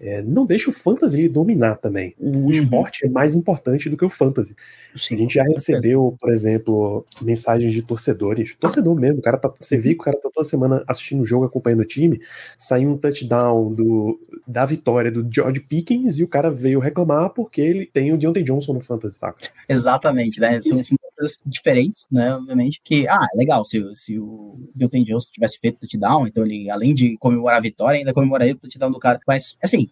É, não deixa o fantasy dominar também. O uhum. esporte é mais importante do que o fantasy. Sim, a gente já recebeu, por exemplo, mensagens de torcedores. Torcedor mesmo, o cara tá, você vê que o cara tá toda semana assistindo o jogo, acompanhando o time. Saiu um touchdown do, da vitória do George Pickens e o cara veio reclamar porque ele tem o Deontay Johnson no fantasy, saca? (laughs) Exatamente, né? São, coisas diferentes, né? Obviamente, que, ah, é legal, se, se o Deontay Johnson tivesse feito touchdown, então ele, além de comemorar a vitória, ainda comemoraria o touchdown do cara. Mas, assim,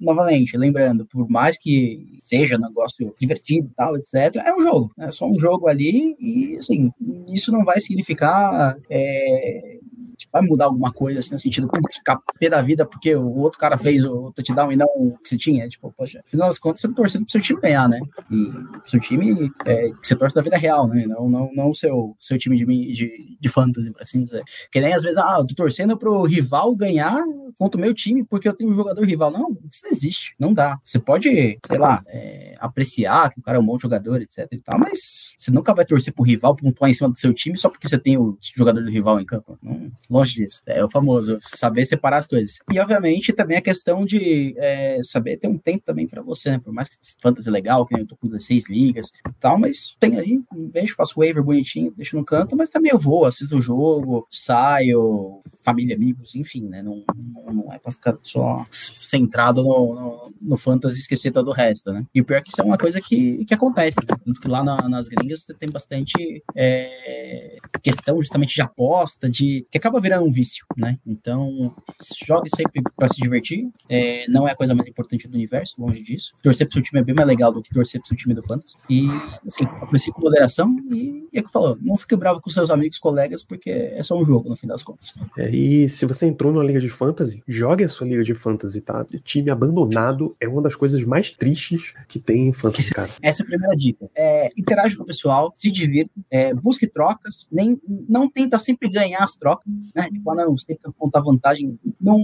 novamente, lembrando, por mais que seja um negócio divertido e tal, etc., é um jogo, é só um jogo ali e, assim, isso não vai significar é, tipo, vai mudar alguma coisa assim no sentido como ficar pé da vida porque o outro cara fez o touchdown e não o que você tinha. Tipo, poxa, afinal das contas, você tá torcendo pro seu time ganhar, né? E pro seu time é, que você torce da vida real, né? Não, não, não o seu, seu time de, de, de fantasy, por assim dizer. Que nem às vezes, ah, eu tô torcendo pro rival ganhar contra o meu time porque eu tenho um jogador rival. Não, isso não existe. Não dá. Você pode, sei lá, é, apreciar que o cara é um bom jogador, etc e tal, mas você nunca vai torcer pro rival pontuar em cima do seu time só porque você tem o jogador do rival em campo. Não, longe disso. É o famoso saber separar as coisas. E, obviamente, também a questão de é, saber ter um tempo também para você, né? Por mais que fantasy é legal, que eu tô com 16 ligas e tal, mas tem ali, vejo, faço waiver bonitinho, deixo no canto, mas também eu vou, assisto o jogo, saio, família, amigos, enfim, né? Não, não, não é para ficar só centrado no, no, no fantasy e esquecer todo o resto, né? E o pior é que isso é uma coisa que, que acontece, né? Tanto que lá na, nas gringas você tem bastante é, questão justamente de aposta, de que acaba virando um vício, né? Então, jogue sempre para se divertir. É, não é a coisa mais importante do universo, longe disso. Torcer pro seu time é bem mais legal do que torcer pro seu time do Fantasy. E, assim, aprecie com moderação e, e é o que falou, não fique bravo com seus amigos, colegas, porque é só um jogo, no fim das contas. É, e se você entrou numa liga de fantasy, jogue a sua liga de fantasy, tá? Time abandonado é uma das coisas mais tristes que tem em fantasy, cara. Essa é a primeira dica. É, interage com o pessoal, se divirta, é, busque trocas, nem, não tenta sempre ganhar as trocas, né? Tipo, ah, não, você contar vantagem, não,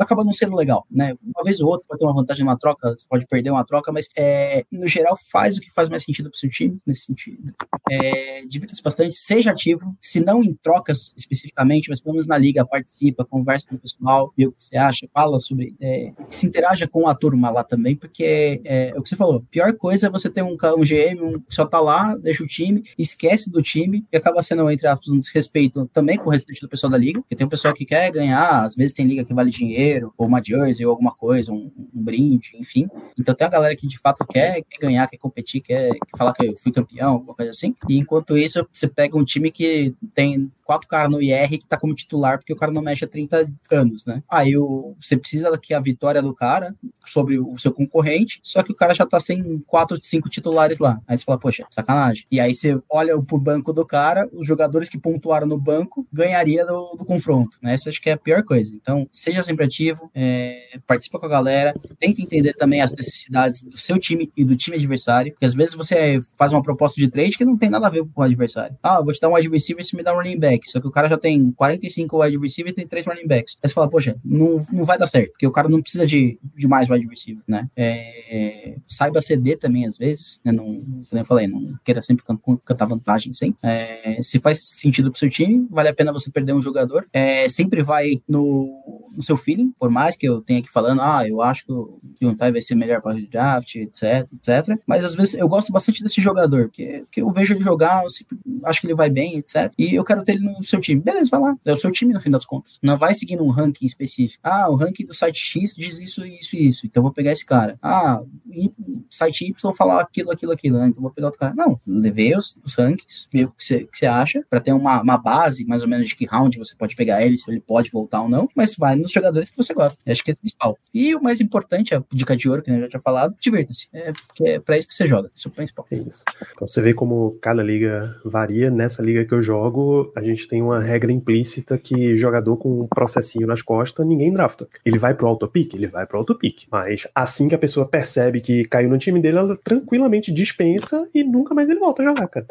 acaba não sendo legal, né? Uma vez ou outra pode ter uma vantagem numa troca, pode perder uma troca, mas é, no geral faz o que faz mais sentido pro seu time, nesse sentido. É, Divirta-se bastante, seja ativo, se não em trocas especificamente, mas pelo menos na liga, participa, conversa com o pessoal, vê o que você acha, fala sobre, é, se interaja com a turma lá também, porque é, é o que você falou, pior coisa é você ter um, um GM um, só tá lá, deixa o time, esquece do time, e acaba sendo, entre aspas, um desrespeito também com o restante do pessoal da liga, porque tem um pessoal que quer ganhar, às vezes tem liga que vale dinheiro, ou uma jersey, ou alguma coisa, um, um brinde, enfim. Então tem a galera que de fato quer, quer ganhar, quer competir, quer, quer falar que eu fui campeão, alguma coisa assim. E enquanto isso, você pega um time que tem quatro caras no IR que tá como titular, porque o cara não mexe há 30 anos, né? Aí o, você precisa que a vitória do cara sobre o seu concorrente, só que o cara já tá sem quatro, cinco titulares lá. Aí você fala, poxa, sacanagem. E aí você olha pro banco do cara, os jogadores que pontuaram no banco ganharia do, do confronto, né? Essa acho que é a pior coisa. Então, seja sempre ativo, é, participa com a galera, tenta entender também as necessidades do seu time e do time adversário, porque às vezes você faz uma proposta de trade que não tem nada a ver com o adversário. Ah, vou te dar um wide receiver se me dá um running back, só que o cara já tem 45 wide receiver e tem três running backs. Aí você fala, poxa, não, não vai dar certo, porque o cara não precisa de, de mais wide receiver, né? É, saiba ceder também às vezes, né? Não, como eu falei, não queira sempre cantar vantagem, sim. É, se faz sentido pro seu time, vale a pena você perder um jogador. É, sempre vai no, no seu feeling, por mais que eu tenha aqui falando, ah, eu acho que o Yuntai vai ser melhor para o draft, etc, etc. Mas às vezes eu gosto bastante desse jogador, porque, porque eu vejo ele jogar, eu sempre acho que ele vai bem, etc. E eu quero ter ele no seu time. Beleza, vai lá. É o seu time no fim das contas. Não vai seguindo um ranking específico. Ah, o ranking do site X diz isso, isso e isso. Então vou pegar esse cara. Ah, e site Y falar aquilo, aquilo, aquilo. Né? Então vou pegar outro cara. Não, levei os, os rankings, ver o que que você acha, para ter uma, uma base mais ou menos de que round você pode pegar ele, se ele pode voltar ou não, mas vai nos jogadores que você gosta. Eu acho que é o principal. E o mais importante, a dica de ouro, que eu já tinha falado, divirta-se. É, porque é pra isso que você joga. Isso é o principal. É isso. Então você vê como cada liga varia. Nessa liga que eu jogo, a gente tem uma regra implícita que jogador com um processinho nas costas, ninguém drafta. Ele vai pro autopic? Ele vai pro autopic. Mas assim que a pessoa percebe que caiu no time dele, ela tranquilamente dispensa e nunca mais ele volta a jogar, cara.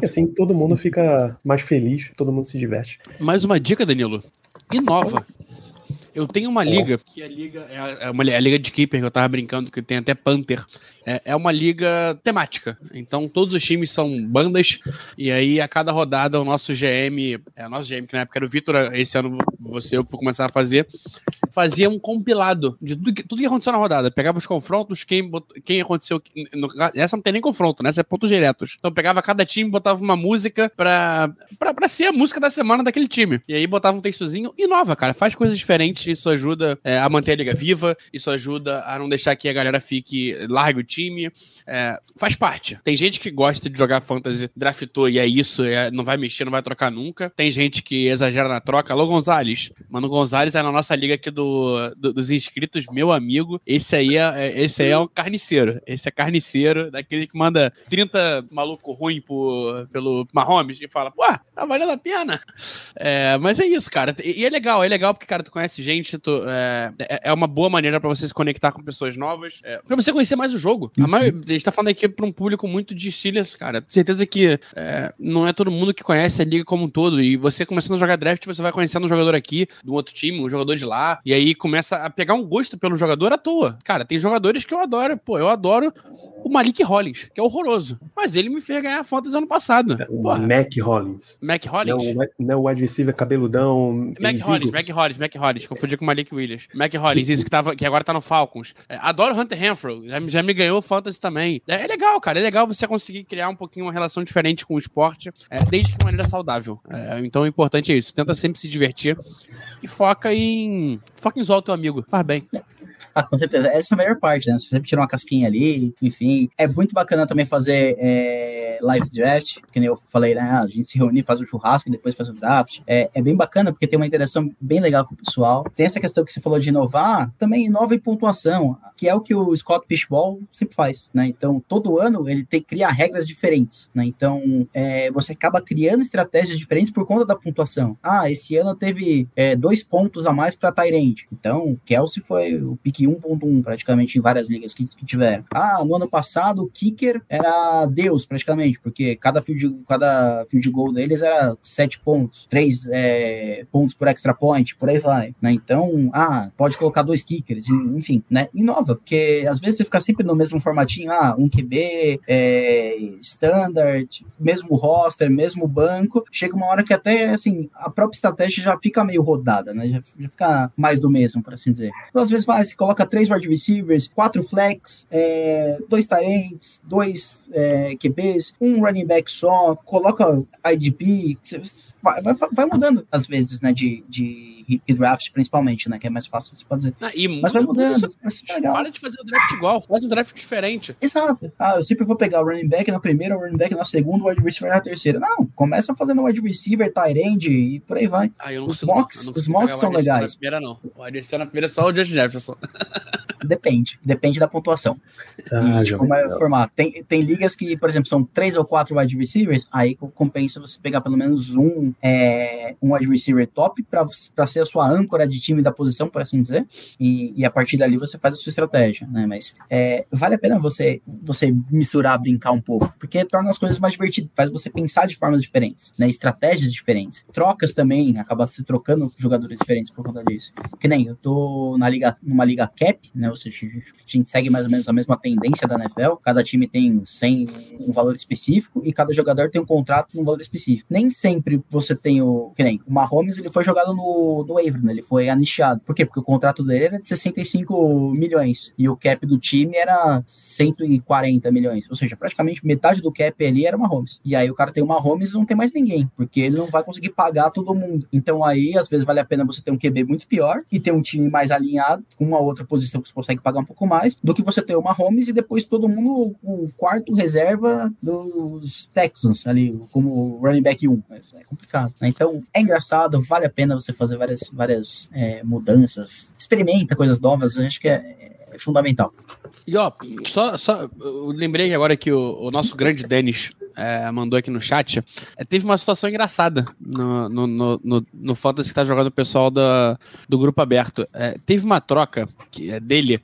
E assim todo mundo fica mais feliz, todo mundo se diverte. Mais uma dica, Danilo. Inova. Eu tenho uma liga, que a liga é, uma, é a liga de keeper que eu tava brincando, que tem até Panther. É, é, uma liga temática. Então todos os times são bandas, e aí a cada rodada o nosso GM, é o nosso GM, que na época era o Vitor, esse ano você eu que vou começar a fazer, fazia um compilado de tudo que, tudo que aconteceu na rodada. Pegava os confrontos, quem, quem aconteceu. No, essa não tem nem confronto, né? Essa é pontos diretos. Então pegava cada time, botava uma música pra, pra, pra ser a música da semana daquele time. E aí botava um textozinho e nova, cara. Faz coisas diferentes, isso ajuda é, a manter a liga viva, isso ajuda a não deixar que a galera fique largue o time. É, faz parte. Tem gente que gosta de jogar fantasy, draftou e é isso, é, não vai mexer, não vai trocar nunca. Tem gente que exagera na troca. Alô, Gonzalez. Mano, Gonzalez é na nossa liga aqui do, do dos inscritos, meu amigo. Esse aí é, é, esse aí é um carniceiro. Esse é carniceiro, daquele que manda 30 maluco ruim por, pelo Mahomes e fala, pô, tá valendo a pena. É, mas é isso, cara. E é legal, é legal porque, cara, tu conhece gente, tu, é, é, é uma boa maneira para você se conectar com pessoas novas, é, pra você conhecer mais o jogo jogo. A, maioria, a gente tá falando aqui pra um público muito de Steelers, cara. Certeza que é, não é todo mundo que conhece a liga como um todo. E você começando a jogar draft, você vai conhecendo um jogador aqui, do outro time, um jogador de lá. E aí começa a pegar um gosto pelo jogador à toa. Cara, tem jogadores que eu adoro. Pô, eu adoro o Malik Hollins, que é horroroso. Mas ele me fez ganhar a Fantasy ano passado. O Mac Hollins. Mac Hollins? Não, não o wide receiver cabeludão. Mac Hollins, Mac Hollins, Mac Hollins. Confundi com o Malik Williams. Mac Hollins, isso que, tava, que agora tá no Falcons. É, adoro Hunter Renfro. Já, já me ganhou Fantasy também. É, é, legal, cara. É legal você conseguir criar um pouquinho uma relação diferente com o esporte, é, desde que de maneira saudável. É, então o importante é isso. Tenta sempre se divertir e foca em. Foca em zoar o teu amigo. Faz bem. Ah, com certeza. Essa é a melhor parte, né? Você sempre tira uma casquinha ali, enfim. É muito bacana também fazer é, live draft, que nem eu falei, né? A gente se reunir, faz o churrasco e depois faz o draft. É, é bem bacana porque tem uma interação bem legal com o pessoal. Tem essa questão que você falou de inovar, também inova em pontuação, que é o que o Scott Fishball sempre faz, né? Então, todo ano ele tem que criar regras diferentes, né? Então, é, você acaba criando estratégias diferentes por conta da pontuação. Ah, esse ano teve é, dois pontos a mais para Tyrande. Então, Kelsey foi o pique 1.1 praticamente em várias ligas que, que tiveram. Ah, no ano passado o kicker era Deus praticamente, porque cada field, cada field goal deles era 7 pontos, 3 é, pontos por extra point, por aí vai, né? Então, ah, pode colocar dois kickers, enfim, né? Inova, porque às vezes você fica sempre no mesmo formatinho, ah, um QB, é, standard, mesmo roster, mesmo banco, chega uma hora que até, assim, a própria estratégia já fica meio rodada, né? Já, já fica mais do mesmo, por assim dizer. Então, às vezes, vai, se coloca três wide receivers, quatro flex, é, dois tarentes, dois é, QBs, um running back só, coloca IDP, vai, vai, vai mudando às vezes, né, de, de draft, principalmente, né? Que é mais fácil você fazer. Ah, Mas vai mudando. Vai para de fazer o draft igual, faz um draft diferente. Exato. Ah, eu sempre vou pegar o running back na primeira, o running back na segunda, o wide receiver na terceira. Não, começa fazendo wide receiver, tight end e por aí vai. Ah, os mocks, os mocks são legais. Na primeira, não. O wide receiver na primeira é só o Justin Jefferson. (laughs) Depende, depende da pontuação. Ah, e de como é formato. Tem, tem ligas que, por exemplo, são três ou quatro wide receivers, aí compensa você pegar pelo menos um, é, um wide receiver top para ser a sua âncora de time da posição, por assim dizer, e, e a partir dali você faz a sua estratégia, né? Mas é, vale a pena você, você misturar, brincar um pouco, porque torna as coisas mais divertidas, faz você pensar de formas diferentes, né? Estratégias diferentes. Trocas também, acaba se trocando jogadores diferentes por conta disso. Que nem eu tô na liga, numa liga cap, né? Ou seja, a gente segue mais ou menos a mesma tendência da NFL. Cada time tem 100, um valor específico e cada jogador tem um contrato com um valor específico. Nem sempre você tem o. Que nem o Mahomes, ele foi jogado no, no waiver, né? Ele foi anichado. Por quê? Porque o contrato dele era de 65 milhões e o cap do time era 140 milhões. Ou seja, praticamente metade do cap ali era o Mahomes. E aí o cara tem o Mahomes e não tem mais ninguém, porque ele não vai conseguir pagar todo mundo. Então aí, às vezes, vale a pena você ter um QB muito pior e ter um time mais alinhado, com uma outra posição que você consegue pagar um pouco mais, do que você ter o Mahomes e depois todo mundo o quarto reserva dos Texans ali, como running back 1. Mas é complicado. Né? Então é engraçado, vale a pena você fazer várias, várias é, mudanças, experimenta coisas novas, acho que é, é fundamental. E ó, só, só eu lembrei agora que o, o nosso grande Denis é, mandou aqui no chat. É, teve uma situação engraçada no, no, no, no, no Fantasy que tá jogando o pessoal da, do grupo aberto. É, teve uma troca que é dele,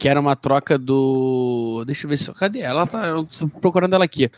que era uma troca do. Deixa eu ver se. Cadê? Ela tá. Eu tô procurando ela aqui.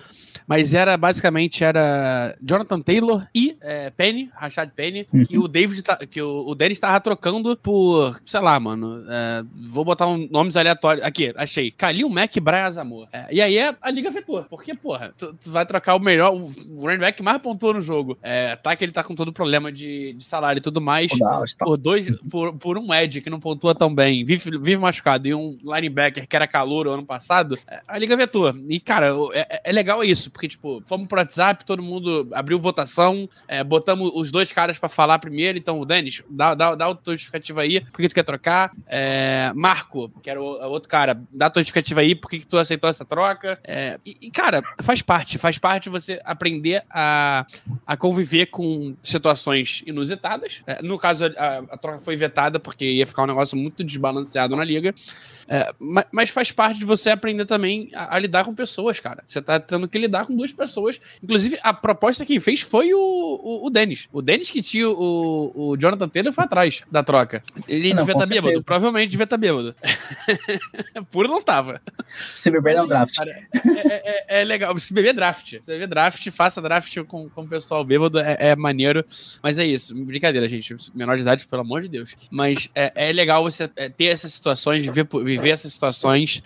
Mas era basicamente era Jonathan Taylor e é, Penny, Rashad Penny, uhum. que o David tá, que o, o Dennis tava trocando por, sei lá, mano. É, vou botar um, nomes aleatórios. Aqui, achei. Kalil Mack e Brian Azamor. É, e aí a, a liga afetou. Porque, porra, tu, tu, vai trocar o melhor, o, o running back mais pontuou no jogo. É, tá que ele tá com todo problema de, de salário e tudo mais. Por dois, (laughs) por, por um Ed que não pontua tão bem, vive, vive machucado, e um linebacker que era calor ano passado, é, a liga vetou. E, cara, é, é legal isso porque, tipo, fomos pro WhatsApp, todo mundo abriu votação, é, botamos os dois caras para falar primeiro. Então, Denis, dá, dá, dá a tua justificativa aí, por que tu quer trocar? É, Marco, que era o, outro cara, dá a tua justificativa aí, por que tu aceitou essa troca? É, e, e, cara, faz parte, faz parte você aprender a, a conviver com situações inusitadas. É, no caso, a, a troca foi vetada porque ia ficar um negócio muito desbalanceado na liga. É, mas faz parte de você aprender também a, a, lidar com pessoas, cara. Você tá tendo que lidar com duas pessoas. Inclusive, a proposta que fez foi o, o, o Dennis. O Dennis que tinha o, o Jonathan Taylor foi atrás da troca. Ele não, devia estar tá bêbado. Provavelmente devia estar tá bêbado. (laughs) Puro não tava. Se beber é um draft. É, é, é, legal. Se beber draft. Se beber draft, faça draft com, com o pessoal bêbado. É, é, maneiro. Mas é isso. Brincadeira, gente. Menor de idade, pelo amor de Deus. Mas é, é legal você ter essas situações, viver, viver viver essas situações.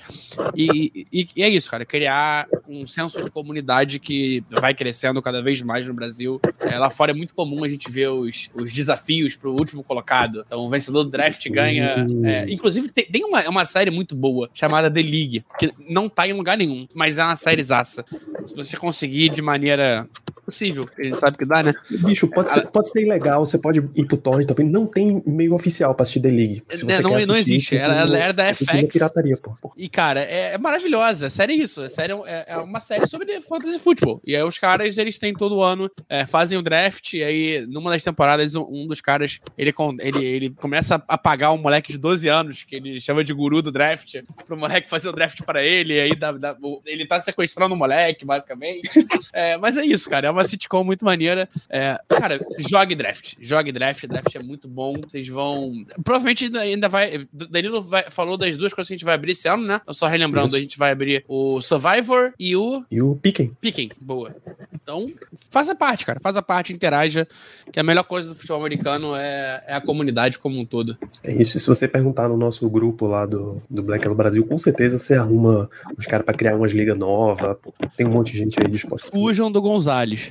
E, e, e, é isso, cara. Criar um senso de comunidade que vai crescendo cada vez mais no Brasil. É, lá fora é muito comum a gente ver os, os desafios pro último colocado. Então, o vencedor do draft ganha. É, inclusive, tem, tem uma, uma série muito boa chamada The League, que não tá em lugar nenhum, mas é uma série zaça. Se você conseguir de maneira possível. A gente sabe que dá, né? Bicho, pode, ser, pode ser ilegal, você pode ir pro torrent também. Não tem meio oficial pra assistir The League. Se é, não, assistir, não existe. Ela, ela era da FX. Pirataria, pô. E, cara, é, é maravilhosa. Série é isso. A série é, é, uma série sobre fantasy football. E aí os caras, eles têm todo ano, é, fazem o draft, e aí, numa das temporadas, um, um dos caras, ele, ele, ele começa a pagar um moleque de 12 anos, que ele chama de guru do draft, pro moleque fazer o draft pra ele, e aí dá, dá, ele tá sequestrando o moleque, basicamente. (laughs) É, mas é isso, cara. É uma sitcom muito maneira. É, cara, jogue draft. Jogue draft. Draft é muito bom. Vocês vão. Provavelmente ainda vai. Danilo vai, falou das duas coisas que a gente vai abrir esse ano, né? Só relembrando, Isso. a gente vai abrir o Survivor e o. E o Piquen. Piquen, boa. Então, faça parte, cara. Faça parte, interaja. Que a melhor coisa do futebol americano é, é a comunidade como um todo. É isso. E se você perguntar no nosso grupo lá do, do Black Hello Brasil, com certeza você arruma os caras para criar umas ligas novas. Tem um monte de gente aí disposta. Fujam do Gonzalez.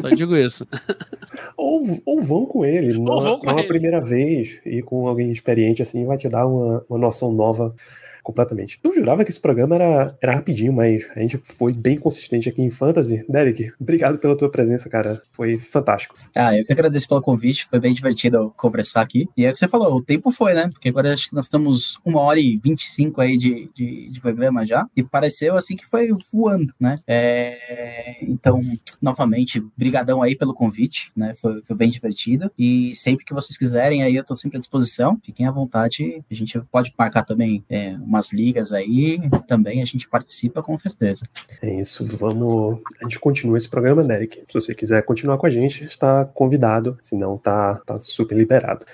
Só digo isso. (laughs) ou, ou vão com ele, ou vão com uma primeira vez e com alguém experiente assim, vai te dar uma, uma noção nova completamente. Eu jurava que esse programa era, era rapidinho, mas a gente foi bem consistente aqui em Fantasy. Derek, obrigado pela tua presença, cara. Foi fantástico. Ah, eu que agradeço pelo convite, foi bem divertido conversar aqui. E é o que você falou, o tempo foi, né? Porque agora acho que nós estamos uma hora e vinte e cinco aí de, de, de, programa já, e pareceu assim que foi voando, né? É, então, novamente, brigadão aí pelo convite, né? Foi, foi bem divertido. E sempre que vocês quiserem, aí eu tô sempre à disposição. Fiquem à vontade. A gente pode marcar também é, uma umas ligas aí, também a gente participa com certeza. É isso, vamos. A gente continua esse programa, Derek. Se você quiser continuar com a gente, está convidado, senão tá, tá super liberado.